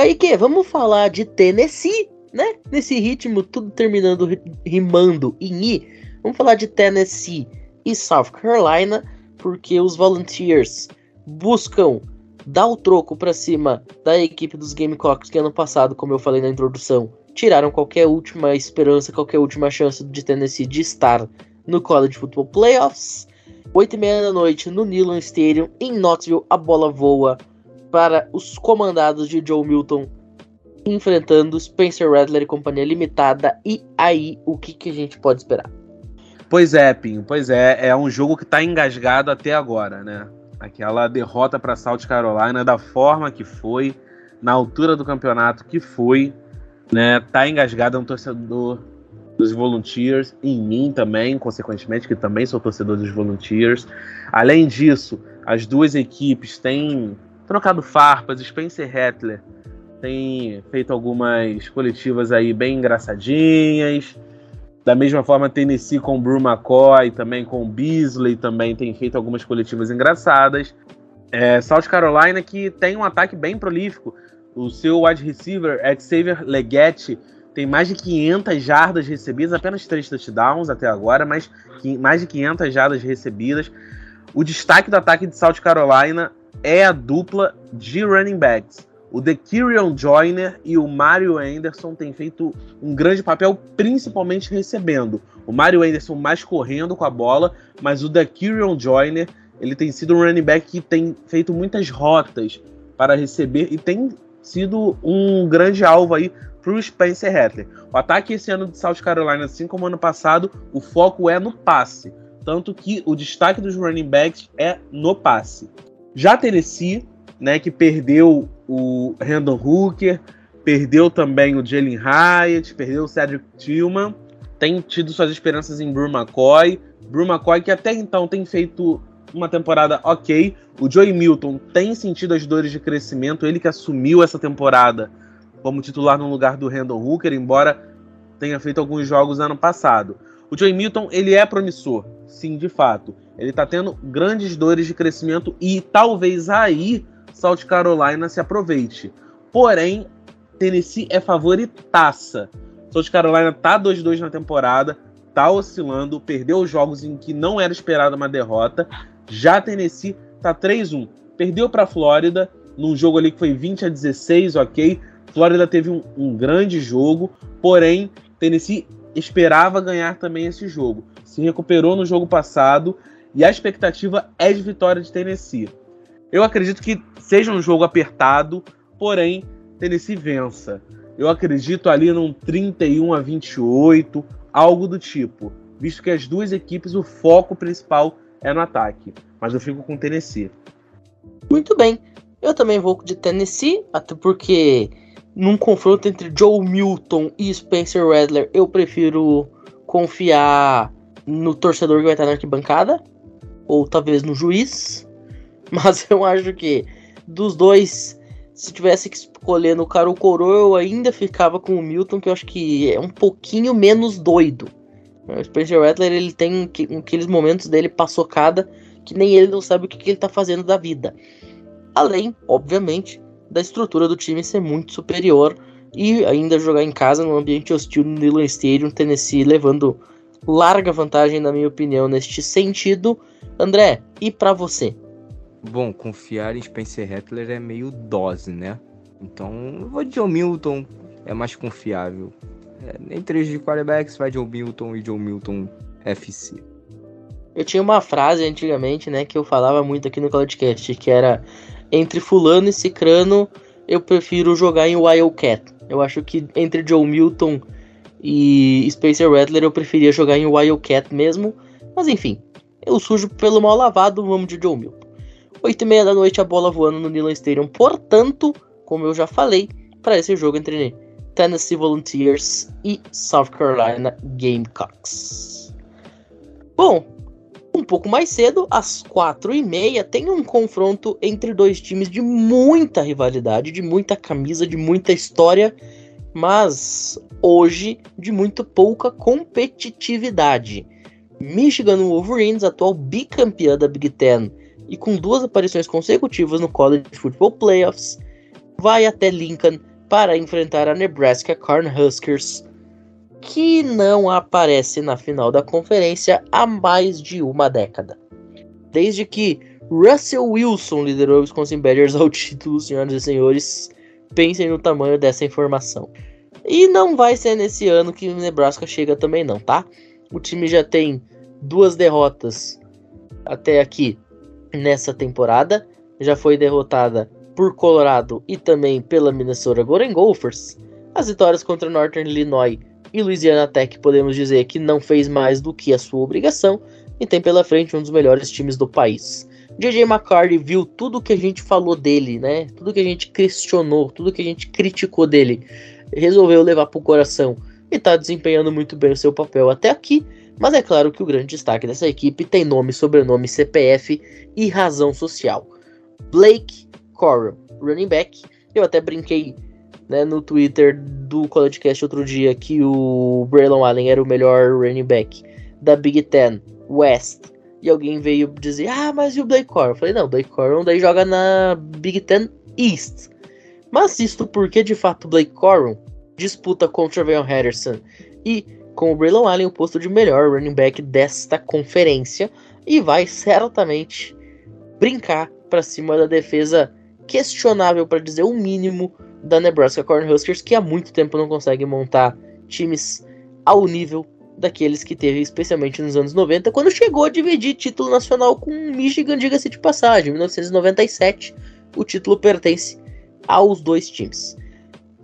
Kaique, vamos falar de Tennessee né, nesse ritmo, tudo terminando rimando em I, vamos falar de Tennessee e South Carolina, porque os Volunteers buscam dar o troco para cima da equipe dos Gamecocks que ano passado, como eu falei na introdução, tiraram qualquer última esperança, qualquer última chance de Tennessee de estar no College Football Playoffs. 8 e meia da noite no Neyland Stadium, em Knoxville, a bola voa para os comandados de Joe Milton enfrentando Spencer Rattler e companhia limitada. E aí, o que, que a gente pode esperar?
Pois é, Pinho, pois é, é um jogo que está engasgado até agora, né? Aquela derrota para South Carolina da forma que foi, na altura do campeonato que foi, né? Tá engasgado é um torcedor dos Volunteers, em mim também, consequentemente, que também sou torcedor dos Volunteers. Além disso, as duas equipes têm trocado farpas, Spencer Rattler tem feito algumas coletivas aí bem engraçadinhas. Da mesma forma, Tennessee com Brew McCoy, também com Beasley, também tem feito algumas coletivas engraçadas. É, South Carolina que tem um ataque bem prolífico. O seu wide receiver, Xavier Leggett, tem mais de 500 jardas recebidas, apenas 3 touchdowns até agora, mas mais de 500 jardas recebidas. O destaque do ataque de South Carolina é a dupla de running backs. O DeKirion Joyner e o Mario Anderson têm feito um grande papel, principalmente recebendo. O Mario Anderson mais correndo com a bola, mas o DeKirion Joyner ele tem sido um running back que tem feito muitas rotas para receber e tem sido um grande alvo aí para o Spencer Rattler. O ataque esse ano de South Carolina, assim como ano passado, o foco é no passe. Tanto que o destaque dos running backs é no passe. Já Tennessee, né, que perdeu o Randall Hooker, perdeu também o Jalen Hyatt, perdeu o Cedric Tillman, tem tido suas esperanças em Brew McCoy. Brew McCoy que até então tem feito uma temporada ok. O Joey Milton tem sentido as dores de crescimento, ele que assumiu essa temporada como titular no lugar do Randall Hooker, embora tenha feito alguns jogos ano passado. O Joey Milton, ele é promissor, sim, de fato. Ele tá tendo grandes dores de crescimento e talvez aí South Carolina se aproveite. Porém, Tennessee é favoritaça. South Carolina tá 2-2 na temporada, tá oscilando, perdeu os jogos em que não era esperada uma derrota. Já Tennessee tá 3-1. Perdeu para Flórida num jogo ali que foi 20 a 16, ok? Flórida teve um, um grande jogo, porém Tennessee esperava ganhar também esse jogo. Se recuperou no jogo passado e a expectativa é de vitória de Tennessee. Eu acredito que seja um jogo apertado, porém Tennessee vença. Eu acredito ali num 31 a 28, algo do tipo, visto que as duas equipes o foco principal é no ataque. Mas eu fico com Tennessee.
Muito bem. Eu também vou de Tennessee, até porque num confronto entre Joe Milton e Spencer Rattler, eu prefiro confiar no torcedor que vai estar na arquibancada, ou talvez no juiz. Mas eu acho que dos dois, se tivesse que escolher no cara o coroa, eu ainda ficava com o Milton, que eu acho que é um pouquinho menos doido. O Spencer Rattler, ele tem aqueles momentos dele paçocada que nem ele não sabe o que, que ele tá fazendo da vida. Além, obviamente, da estrutura do time ser muito superior e ainda jogar em casa num ambiente hostil no Neyland Stadium, Tennessee levando larga vantagem, na minha opinião, neste sentido. André, e para você?
Bom, confiar em Spencer Rattler é meio dose, né? Então, vou de John Milton, é mais confiável. É, entre os de quarterbacks, vai John Milton e John Milton FC.
Eu tinha uma frase antigamente, né, que eu falava muito aqui no podcast, que era entre fulano e cicrano, eu prefiro jogar em Wildcat. Eu acho que entre Joe Milton e Spencer Rattler eu preferia jogar em Wildcat mesmo. Mas enfim, eu sujo pelo mal lavado, vamos de Joe Milton. 8 e meia da noite a bola voando no Neyland Stadium. Portanto, como eu já falei, para esse jogo entre Tennessee Volunteers e South Carolina Gamecocks. Bom, um pouco mais cedo, às quatro e meia, tem um confronto entre dois times de muita rivalidade, de muita camisa, de muita história, mas hoje de muito pouca competitividade. Michigan Wolverines, atual bicampeã da Big Ten e com duas aparições consecutivas no College Football Playoffs, vai até Lincoln para enfrentar a Nebraska Cornhuskers, que não aparece na final da conferência há mais de uma década. Desde que Russell Wilson liderou o Wisconsin Badgers ao título, senhoras e senhores, pensem no tamanho dessa informação. E não vai ser nesse ano que o Nebraska chega também não, tá? O time já tem duas derrotas até aqui nessa temporada. Já foi derrotada por Colorado e também pela Minnesota Golden Gophers. As vitórias contra Northern Illinois e Louisiana Tech podemos dizer que não fez mais do que a sua obrigação e tem pela frente um dos melhores times do país. JJ McCarthy viu tudo que a gente falou dele, né? Tudo que a gente questionou, tudo que a gente criticou dele, resolveu levar pro coração e tá desempenhando muito bem o seu papel até aqui. Mas é claro que o grande destaque dessa equipe tem nome, sobrenome, CPF e razão social. Blake Coral, running back. Eu até brinquei né, no Twitter do CollegeCast outro dia que o Braylon Allen era o melhor running back da Big Ten West. E alguém veio dizer, ah, mas e o Blake Coral? Eu falei, não, o Blake Coral daí joga na Big Ten East. Mas isto porque, de fato, o Blake Coral disputa contra o Veon Henderson e com o Braylon Allen o posto de melhor running back desta conferência e vai certamente brincar para cima da defesa questionável, para dizer o mínimo, da Nebraska Cornhuskers, que há muito tempo não consegue montar times ao nível daqueles que teve, especialmente nos anos 90, quando chegou a dividir título nacional com Michigan, diga-se de passagem. Em 1997, o título pertence aos dois times.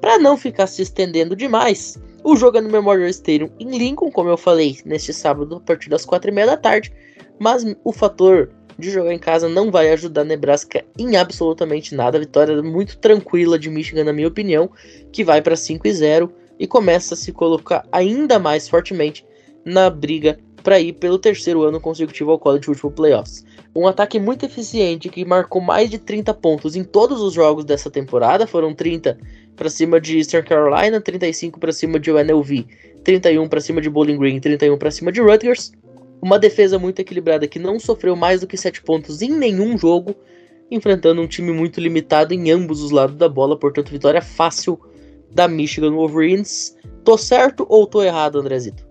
Para não ficar se estendendo demais, o jogo é no Memorial Stadium em Lincoln, como eu falei, neste sábado a partir das quatro e meia da tarde. Mas o fator de jogar em casa não vai ajudar Nebraska em absolutamente nada. A vitória muito tranquila de Michigan, na minha opinião, que vai para 5 e 0 e começa a se colocar ainda mais fortemente na briga para ir pelo terceiro ano consecutivo ao College Football Playoffs. Um ataque muito eficiente que marcou mais de 30 pontos em todos os jogos dessa temporada, foram 30 para cima de Eastern Carolina, 35 para cima de UNLV, 31 para cima de Bowling Green, 31 para cima de Rutgers. Uma defesa muito equilibrada que não sofreu mais do que 7 pontos em nenhum jogo, enfrentando um time muito limitado em ambos os lados da bola, portanto, vitória fácil da Michigan Wolverines. Tô certo ou tô errado, Andrezito?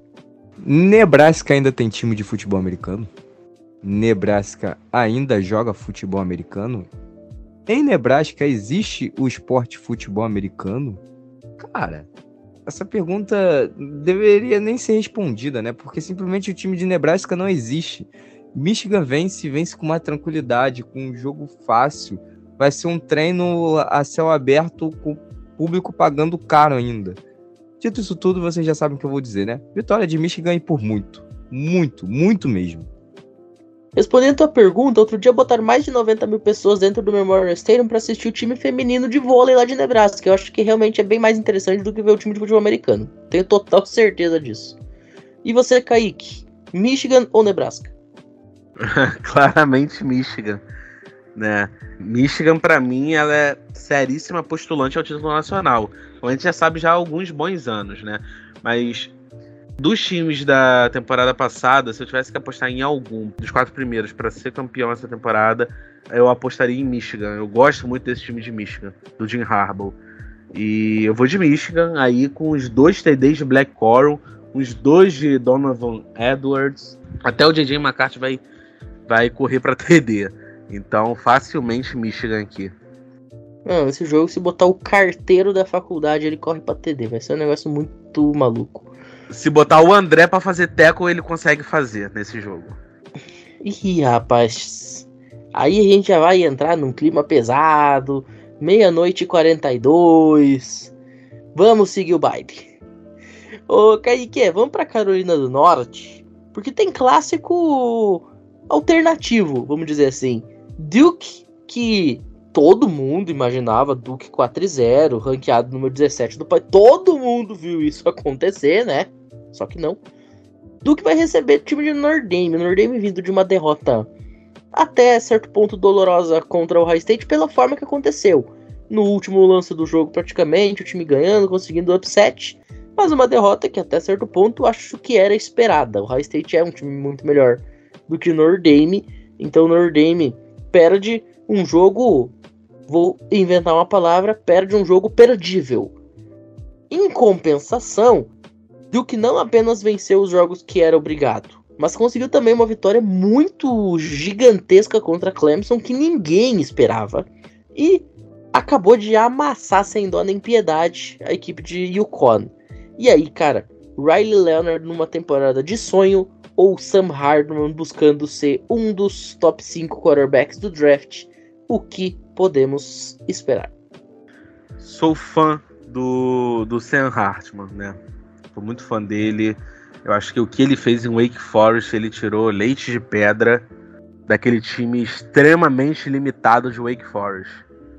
Nebraska ainda tem time de futebol americano? Nebraska ainda joga futebol americano? Em Nebraska existe o esporte futebol americano? Cara, essa pergunta deveria nem ser respondida, né? Porque simplesmente o time de Nebraska não existe. Michigan vence, vence com uma tranquilidade, com um jogo fácil. Vai ser um treino a céu aberto com público pagando caro ainda. Dito isso tudo, vocês já sabem o que eu vou dizer, né? Vitória de Michigan e por muito. Muito, muito mesmo.
Respondendo a tua pergunta, outro dia botaram mais de 90 mil pessoas dentro do Memorial Stadium para assistir o time feminino de vôlei lá de Nebraska. Eu acho que realmente é bem mais interessante do que ver o time de futebol americano. Tenho total certeza disso. E você, Kaique? Michigan ou Nebraska?
Claramente Michigan né? Michigan, para mim, ela é seríssima postulante ao título nacional. A gente já sabe já há alguns bons anos, né? Mas dos times da temporada passada, se eu tivesse que apostar em algum dos quatro primeiros para ser campeão essa temporada, eu apostaria em Michigan. Eu gosto muito desse time de Michigan, do Jim Harbaugh. E eu vou de Michigan aí com os dois TDs de Black Coral, os dois de Donovan Edwards. Até o JJ McCarthy vai, vai correr para TD. Então, facilmente Michigan aqui.
Não, esse jogo, se botar o carteiro da faculdade, ele corre pra TD. Vai ser um negócio muito maluco.
Se botar o André para fazer teco, ele consegue fazer nesse jogo.
Ih, rapaz. Aí a gente já vai entrar num clima pesado. Meia-noite e 42. Vamos seguir o baile. Ô, Kaique, vamos pra Carolina do Norte. Porque tem clássico alternativo, vamos dizer assim. Duke, que todo mundo imaginava, Duke 4-0, ranqueado número 17 do país. Todo mundo viu isso acontecer, né? Só que não. Duke vai receber o time de Notre Dame. Notre Dame vindo de uma derrota até certo ponto dolorosa contra o High State pela forma que aconteceu. No último lance do jogo, praticamente, o time ganhando, conseguindo upset. Mas uma derrota que até certo ponto acho que era esperada. O High State é um time muito melhor do que Notre Dame. Então Notre Dame perde um jogo vou inventar uma palavra, perde um jogo perdível. Em compensação, Duke não apenas venceu os jogos que era obrigado, mas conseguiu também uma vitória muito gigantesca contra Clemson que ninguém esperava. E acabou de amassar sem dó nem piedade a equipe de Yukon. E aí, cara, Riley Leonard numa temporada de sonho ou Sam Hardman buscando ser um dos top 5 quarterbacks do draft, o que podemos esperar?
Sou fã do, do Sam Hartman, né? Sou muito fã dele. Eu acho que o que ele fez em Wake Forest, ele tirou leite de pedra daquele time extremamente limitado de Wake Forest,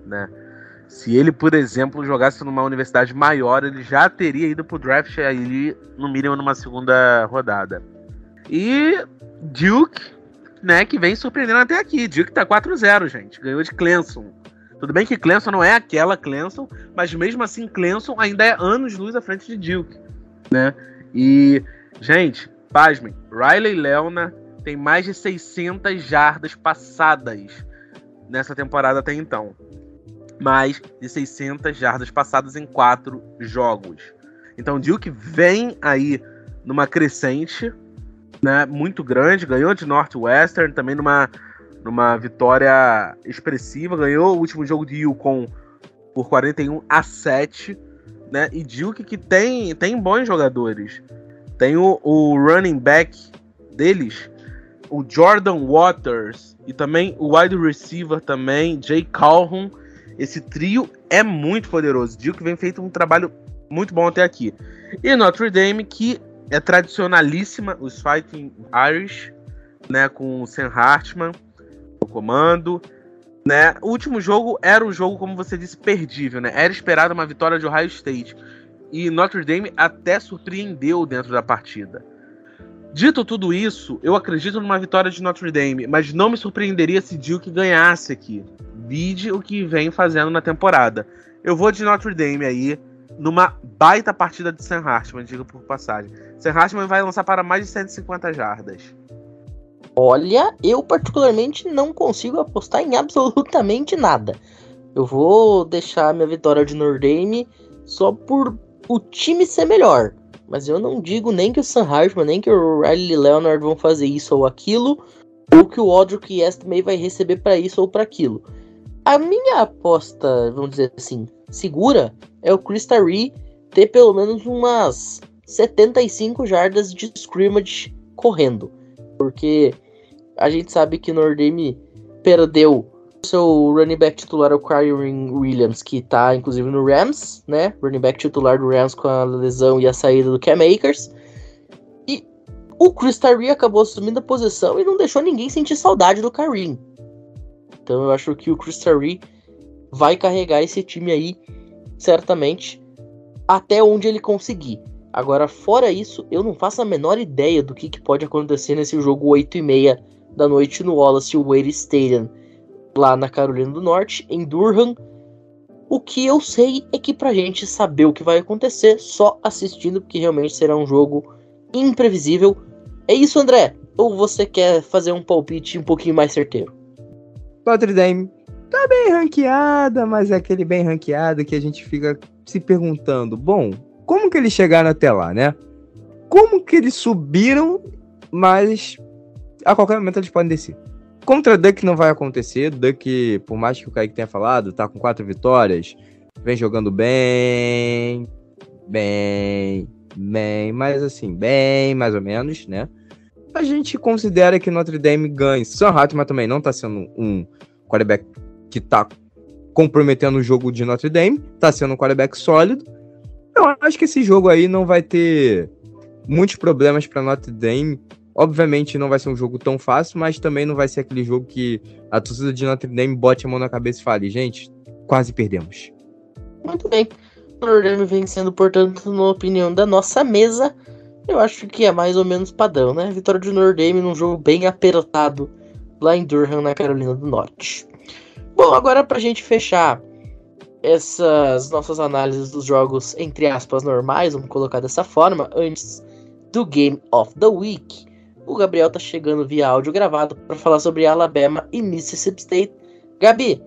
né? Se ele, por exemplo, jogasse numa universidade maior, ele já teria ido pro draft aí, no mínimo numa segunda rodada. E Duke, né, que vem surpreendendo até aqui. Duke tá 4-0, gente. Ganhou de Clemson. Tudo bem que Clemson não é aquela Clemson, mas mesmo assim Clemson ainda é anos luz à frente de Duke, né? E, gente, pasmem, Riley Leona tem mais de 600 jardas passadas nessa temporada até então mais de 600 jardas passadas em quatro jogos. Então, Duke vem aí numa crescente, né, muito grande, ganhou de Northwestern também numa, numa vitória expressiva, ganhou o último jogo de Yukon por 41 a 7, né? E Duke que tem tem bons jogadores. Tem o, o running back deles, o Jordan Waters e também o wide receiver também, Jay Calhoun esse trio é muito poderoso. Duke vem feito um trabalho muito bom até aqui. E Notre Dame, que é tradicionalíssima, os Fighting Irish, né, com o Sam Hartman no comando. Né? O último jogo era um jogo, como você disse, perdível. Né? Era esperada uma vitória de Ohio State. E Notre Dame até surpreendeu dentro da partida. Dito tudo isso, eu acredito numa vitória de Notre Dame, mas não me surpreenderia se Duke ganhasse aqui. Vide o que vem fazendo na temporada. Eu vou de Notre Dame aí, numa baita partida de Sam Hartman, diga por passagem. Sam Hartman vai lançar para mais de 150 jardas.
Olha, eu particularmente não consigo apostar em absolutamente nada. Eu vou deixar minha vitória de Notre Dame só por o time ser melhor. Mas eu não digo nem que o Sam Hartman, nem que o Riley Leonard vão fazer isso ou aquilo, ou que o Audric também vai receber para isso ou para aquilo. A minha aposta, vamos dizer assim, segura é o Chris Tari ter pelo menos umas 75 jardas de scrimmage correndo. Porque a gente sabe que Nordame perdeu seu running back titular, o Kyron Williams, que tá inclusive no Rams, né? Running back titular do Rams com a lesão e a saída do Cam Akers. E o Chris Tyree acabou assumindo a posição e não deixou ninguém sentir saudade do Kareem. Então eu acho que o Chris Tyree vai carregar esse time aí, certamente, até onde ele conseguir. Agora, fora isso, eu não faço a menor ideia do que, que pode acontecer nesse jogo 8 e meia da noite no Wallace Wade Stadium, lá na Carolina do Norte, em Durham. O que eu sei é que pra gente saber o que vai acontecer, só assistindo, porque realmente será um jogo imprevisível. É isso, André? Ou você quer fazer um palpite um pouquinho mais certeiro?
Notre Dame tá bem ranqueada, mas é aquele bem ranqueado que a gente fica se perguntando: bom, como que eles chegaram até lá, né? Como que eles subiram, mas a qualquer momento eles podem descer. Contra Duck não vai acontecer. Duck, por mais que o Kaique tenha falado, tá com quatro vitórias, vem jogando bem, bem, bem, mas assim, bem, mais ou menos, né? A gente considera que Notre Dame ganha. Sam Hartman também não tá sendo um quarterback que tá comprometendo o jogo de Notre Dame, tá sendo um quarterback sólido. Eu acho que esse jogo aí não vai ter muitos problemas para Notre Dame. Obviamente não vai ser um jogo tão fácil, mas também não vai ser aquele jogo que a torcida de Notre Dame bote a mão na cabeça e fale, gente, quase perdemos.
Muito bem. Notre Dame vem sendo, portanto, na opinião da nossa mesa, eu acho que é mais ou menos padrão, né? Vitória de Notre Dame num jogo bem apertado lá em Durham, na Carolina do Norte. Bom, agora pra gente fechar essas nossas análises dos jogos, entre aspas, normais, vamos colocar dessa forma, antes do Game of the Week, o Gabriel tá chegando via áudio gravado para falar sobre Alabama e Mississippi State. Gabi,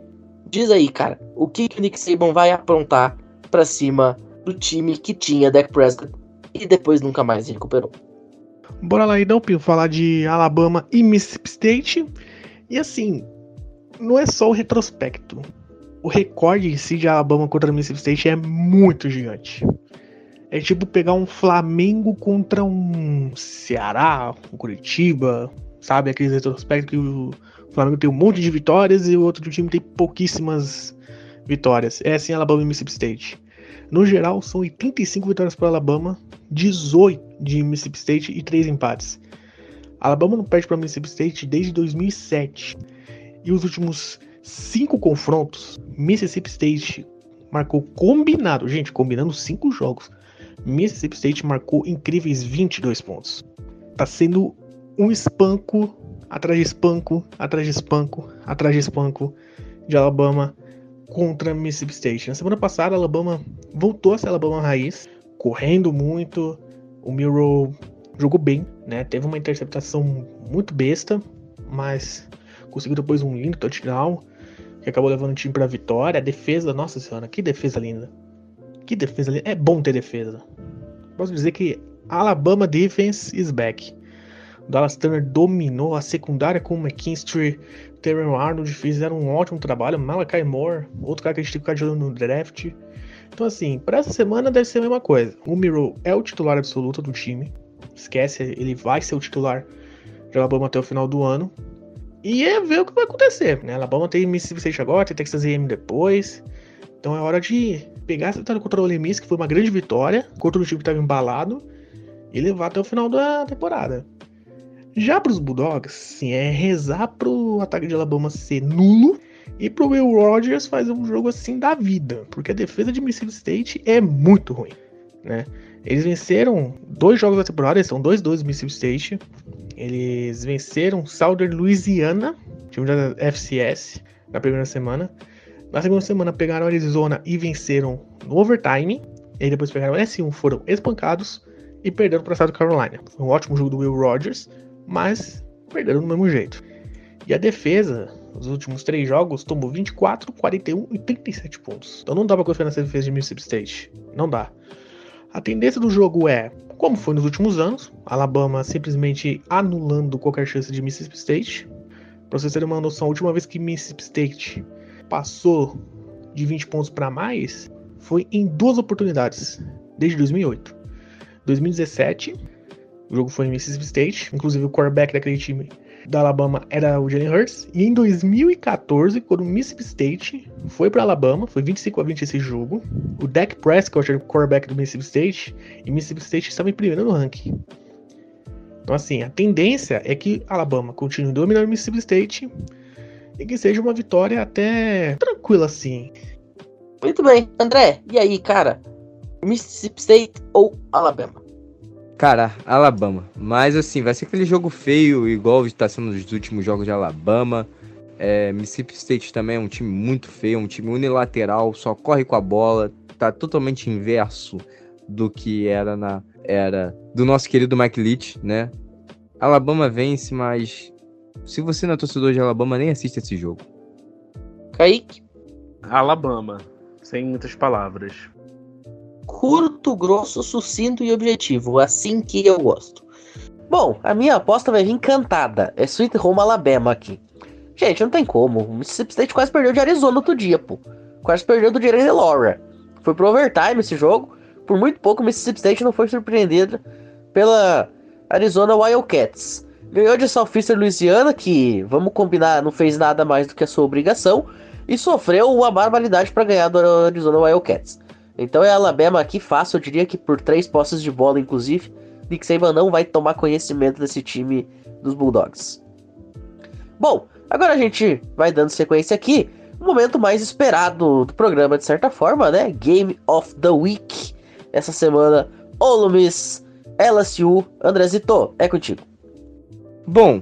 Diz aí, cara, o que, que o Nick Saban vai aprontar pra cima do time que tinha Dak Prescott e depois nunca mais recuperou.
Bora lá então, Pio, falar de Alabama e Mississippi State. E assim, não é só o retrospecto. O recorde em si de Alabama contra Mississippi State é muito gigante. É tipo pegar um Flamengo contra um Ceará, um Curitiba, sabe? Aqueles retrospectos que o Flamengo tem um monte de vitórias e o outro time tem pouquíssimas vitórias. É assim Alabama e Mississippi State. No geral, são 85 vitórias para Alabama, 18 de Mississippi State e 3 empates. Alabama não perde para Mississippi State desde 2007. E os últimos 5 confrontos, Mississippi State marcou combinado, gente, combinando 5 jogos. Mississippi State marcou incríveis 22 pontos. Tá sendo um espanco atrás de espanco, atrás de espanco, atrás de espanco de Alabama contra Mississippi State. Na semana passada, Alabama voltou a ser Alabama raiz, correndo muito. O Miro jogou bem, né? Teve uma interceptação muito besta, mas conseguiu depois um lindo touchdown que acabou levando o time para a vitória. A defesa, nossa senhora, que defesa linda. Que defesa linda. É bom ter defesa. Posso dizer que Alabama defense is back. Dallas Turner dominou a secundária com o McKinstry, Terrell Arnold fizeram um ótimo trabalho, Malachi Moore, outro cara que a gente tem que ficar de olho no draft. Então, assim, para essa semana deve ser a mesma coisa. O Miro é o titular absoluto do time. Esquece, ele vai ser o titular de Alabama até o final do ano. E é ver o que vai acontecer, né? Alabama tem Mississippi State agora, tem Texas A&M depois. Então é hora de pegar essa vitória contra o Ole Miss, que foi uma grande vitória, contra o time que estava embalado, e levar até o final da temporada. Já para os Bulldogs, sim, é rezar pro ataque de Alabama ser nulo e pro Will Rogers fazer um jogo assim da vida, porque a defesa de Mississippi State é muito ruim, né? Eles venceram dois jogos da temporada, são 2-2 Mississippi State. Eles venceram Southern Louisiana, time da FCS, na primeira semana. Na segunda semana pegaram Arizona e venceram no overtime. E depois pegaram S1, foram espancados e perderam para South Carolina. Foi um ótimo jogo do Will Rogers mas perderam do mesmo jeito. E a defesa, nos últimos três jogos, tomou 24, 41 e 37 pontos. Então não dá pra confiar nessa defesa de Mississippi State. Não dá. A tendência do jogo é, como foi nos últimos anos, Alabama simplesmente anulando qualquer chance de Mississippi State. Pra vocês terem uma noção, a última vez que Mississippi State passou de 20 pontos para mais foi em duas oportunidades, desde 2008. 2017 o jogo foi em Mississippi State, inclusive o quarterback daquele time da Alabama era o Jalen Hurts. E em 2014, quando o Mississippi State foi para Alabama, foi 25 a 20 esse jogo. O Dak Prescott era o quarterback do Mississippi State e Mississippi State estava em primeiro no ranking. Então assim, a tendência é que Alabama continue dominando o Mississippi State e que seja uma vitória até tranquila assim.
Muito bem, André. E aí, cara? Mississippi State ou Alabama?
Cara, Alabama. Mas assim, vai ser aquele jogo feio, igual está sendo nos últimos jogos de Alabama. É, Mississippi State também é um time muito feio, um time unilateral, só corre com a bola, tá totalmente inverso do que era na era do nosso querido Mike Leach, né? Alabama vence, mas se você não é torcedor de Alabama, nem assiste esse jogo.
Kaique?
Alabama, sem muitas palavras
curto, grosso, sucinto e objetivo. Assim que eu gosto. Bom, a minha aposta vai vir encantada. É Sweet Home Alabama aqui. Gente, não tem como. O Mississippi State quase perdeu de Arizona outro dia, pô. Quase perdeu do Jeremy Laura. Foi pro overtime esse jogo. Por muito pouco, o Mississippi State não foi surpreendido pela Arizona Wildcats. Ganhou de Southeastern Louisiana, que, vamos combinar, não fez nada mais do que a sua obrigação. E sofreu uma barbaridade para ganhar do Arizona Wildcats. Então é Alabama aqui fácil, eu diria que por três posses de bola, inclusive. Nick Saban não vai tomar conhecimento desse time dos Bulldogs. Bom, agora a gente vai dando sequência aqui. O momento mais esperado do programa, de certa forma, né? Game of the Week. Essa semana, Ole Miss, LSU. Andrezito, é contigo.
Bom,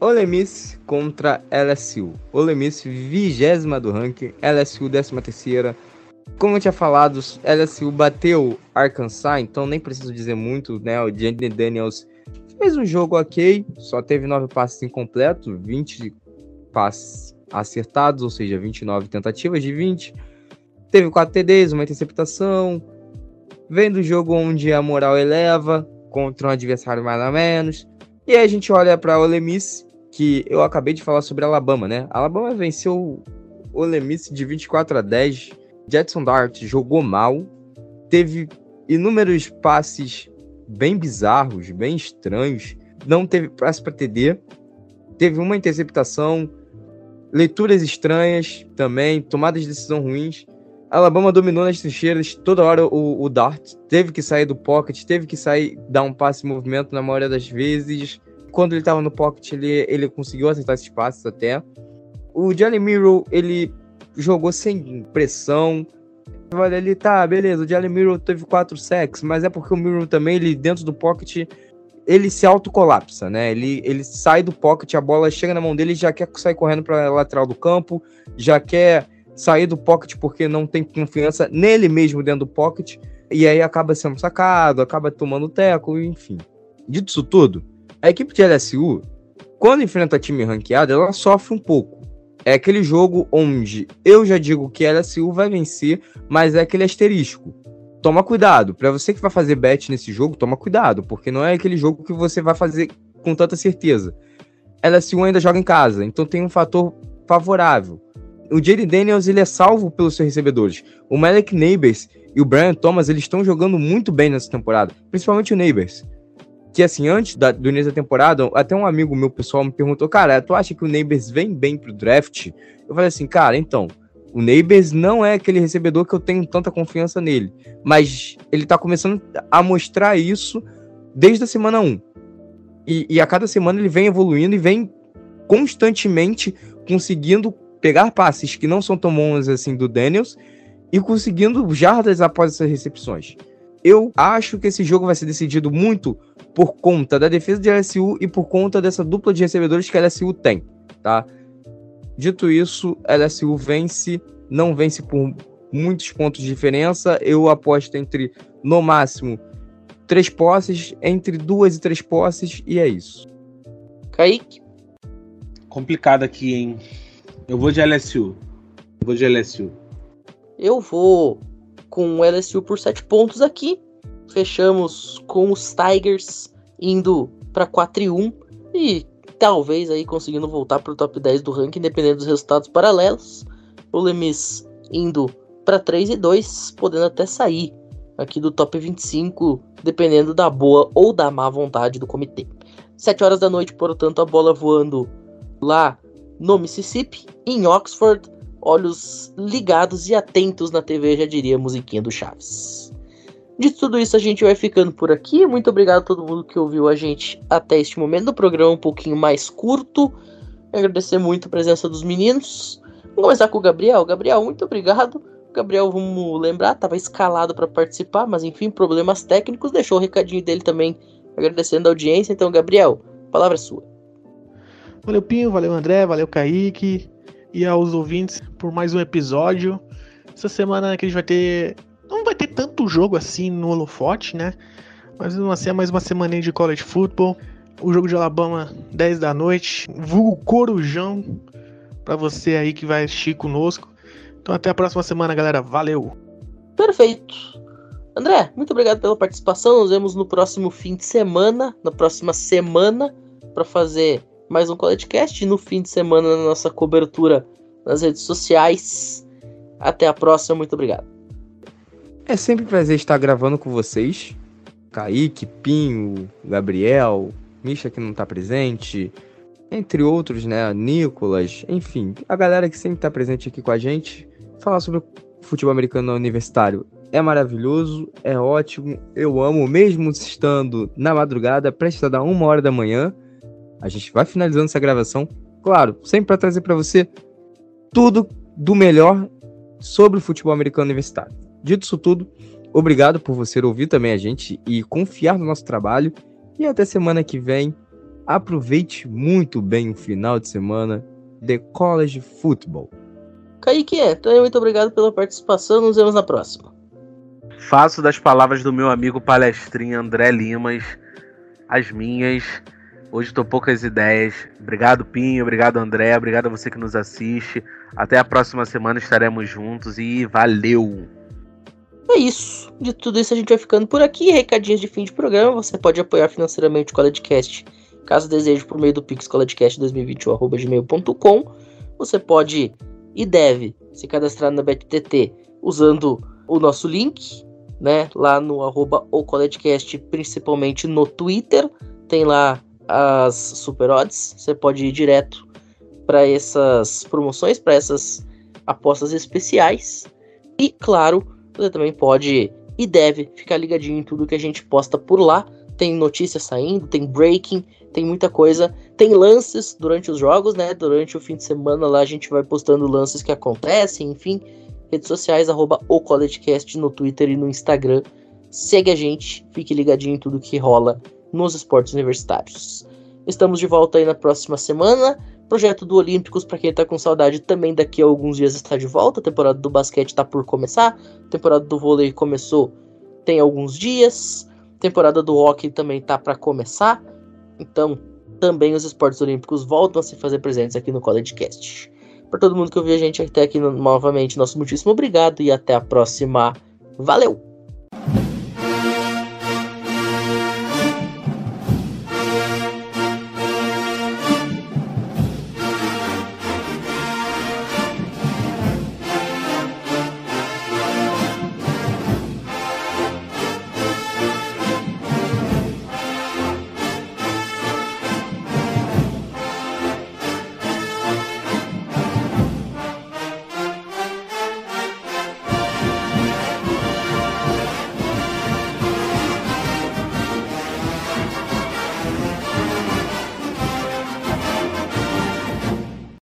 Ole Miss contra LSU. Ole Miss, vigésima do ranking, LSU, décima terceira. Como eu tinha falado, LSU bateu Arkansas, então nem preciso dizer muito, né? O Jane Daniels fez um jogo ok, só teve nove passes incompletos, 20 passes acertados, ou seja, 29 tentativas de 20. Teve 4 TDs, uma interceptação. Vem do jogo onde a moral eleva contra um adversário mais ou menos. E aí a gente olha para o Ole Miss, que eu acabei de falar sobre Alabama, né? Alabama venceu o Ole Miss de 24 a 10. Jetson Dart jogou mal, teve inúmeros passes bem bizarros, bem estranhos, não teve passe para TD, teve uma interceptação, leituras estranhas também, tomadas de decisão ruins. Alabama dominou nas trincheiras, toda hora o, o Dart teve que sair do pocket, teve que sair, dar um passe em movimento na maioria das vezes. Quando ele estava no pocket, ele, ele conseguiu acertar esses passes até. O Jalen Miro, ele jogou sem pressão, Olha, ele tá, beleza, o Jalen Mirror teve quatro sacks, mas é porque o Mirror também, ele dentro do pocket, ele se autocolapsa, né? Ele, ele sai do pocket, a bola chega na mão dele, já quer sair correndo para lateral do campo, já quer sair do pocket porque não tem confiança nele mesmo dentro do pocket, e aí acaba sendo sacado, acaba tomando teco, enfim. Dito isso tudo, a equipe de LSU, quando enfrenta time ranqueado, ela sofre um pouco é aquele jogo onde eu já digo que a LSU vai vencer, mas é aquele asterisco. Toma cuidado, para você que vai fazer bet nesse jogo, toma cuidado, porque não é aquele jogo que você vai fazer com tanta certeza. LSU ainda joga em casa, então tem um fator favorável. O Jaden Daniels ele é salvo pelos seus recebedores. O Malik Neighbors e o Brian Thomas eles estão jogando muito bem nessa temporada, principalmente o Neighbors que assim, antes da, do início da temporada, até um amigo meu pessoal me perguntou, cara, tu acha que o Neighbors vem bem pro draft? Eu falei assim, cara, então, o Neighbors não é aquele recebedor que eu tenho tanta confiança nele, mas ele tá começando a mostrar isso desde a semana 1. E, e a cada semana ele vem evoluindo e vem constantemente conseguindo pegar passes que não são tão bons assim do Daniels e conseguindo jardas após essas recepções. Eu acho que esse jogo vai ser decidido muito por conta da defesa de LSU e por conta dessa dupla de recebedores que a LSU tem, tá? Dito isso, LSU vence, não vence por muitos pontos de diferença. Eu aposto entre, no máximo, três posses, entre duas e três posses, e é isso.
Kaique?
Complicado aqui, hein? Eu vou de LSU. Eu vou de LSU.
Eu vou com o LSU por sete pontos aqui fechamos com os Tigers indo para 4 e 1 e talvez aí conseguindo voltar para o top 10 do ranking, dependendo dos resultados paralelos. O Lemis indo para 3 e 2, podendo até sair aqui do top 25, dependendo da boa ou da má vontade do comitê. 7 horas da noite, portanto, a bola voando lá no Mississippi, em Oxford, olhos ligados e atentos na TV, já diria a musiquinha do Chaves. De tudo isso, a gente vai ficando por aqui. Muito obrigado a todo mundo que ouviu a gente até este momento do programa, um pouquinho mais curto. Agradecer muito a presença dos meninos. Vamos começar com o Gabriel. Gabriel, muito obrigado. Gabriel, vamos lembrar, estava escalado para participar, mas enfim, problemas técnicos. Deixou o recadinho dele também, agradecendo a audiência. Então, Gabriel, palavra é sua.
Valeu, Pinho, valeu, André, valeu, Kaique e aos ouvintes por mais um episódio. Essa semana que a gente vai ter não vai ter tanto jogo assim no holofote, né? Mas assim, é mais uma semana de college football. O jogo de Alabama, 10 da noite. Vulgo Corujão. Pra você aí que vai assistir conosco. Então até a próxima semana, galera. Valeu!
Perfeito! André, muito obrigado pela participação. Nos vemos no próximo fim de semana, na próxima semana, para fazer mais um. E no fim de semana, na nossa cobertura nas redes sociais. Até a próxima, muito obrigado.
É sempre um prazer estar gravando com vocês. Kaique, Pinho, Gabriel, Misha que não tá presente, entre outros, né? Nicolas, enfim, a galera que sempre tá presente aqui com a gente. Falar sobre futebol americano universitário é maravilhoso, é ótimo, eu amo, mesmo estando na madrugada, prestes a dar uma hora da manhã. A gente vai finalizando essa gravação, claro, sempre para trazer para você tudo do melhor sobre o futebol americano universitário. Dito isso tudo, obrigado por você ouvir também a gente e confiar no nosso trabalho. E até semana que vem. Aproveite muito bem o final de semana de College Football.
Kaique, então muito obrigado pela participação. Nos vemos na próxima.
Faço das palavras do meu amigo palestrinho André Limas as minhas. Hoje tô poucas ideias. Obrigado, Pinho. Obrigado, André. Obrigado a você que nos assiste. Até a próxima semana estaremos juntos e valeu!
É isso. De tudo isso a gente vai ficando por aqui. Recadinhos de fim de programa. Você pode apoiar financeiramente o CollegeCast, caso deseje, por meio do Pix collegecast2021.gmail.com. Você pode e deve se cadastrar na BetTT usando o nosso link, né? Lá no arroba o CollegeCast, principalmente no Twitter. Tem lá as super odds. Você pode ir direto para essas promoções, para essas apostas especiais. E claro, você também pode e deve ficar ligadinho em tudo que a gente posta por lá. Tem notícias saindo, tem breaking, tem muita coisa. Tem lances durante os jogos, né? Durante o fim de semana lá a gente vai postando lances que acontecem, enfim. Redes sociais, arroba o CollegeCast no Twitter e no Instagram. Segue a gente, fique ligadinho em tudo que rola nos esportes universitários. Estamos de volta aí na próxima semana. Projeto do Olímpicos, para quem tá com saudade, também daqui a alguns dias está de volta. A temporada do basquete tá por começar. A temporada do vôlei começou tem alguns dias. A temporada do hockey também tá para começar. Então, também os esportes olímpicos voltam a se fazer presentes aqui no CollegeCast. Para todo mundo que ouviu a gente até aqui novamente, nosso muitíssimo obrigado e até a próxima. Valeu!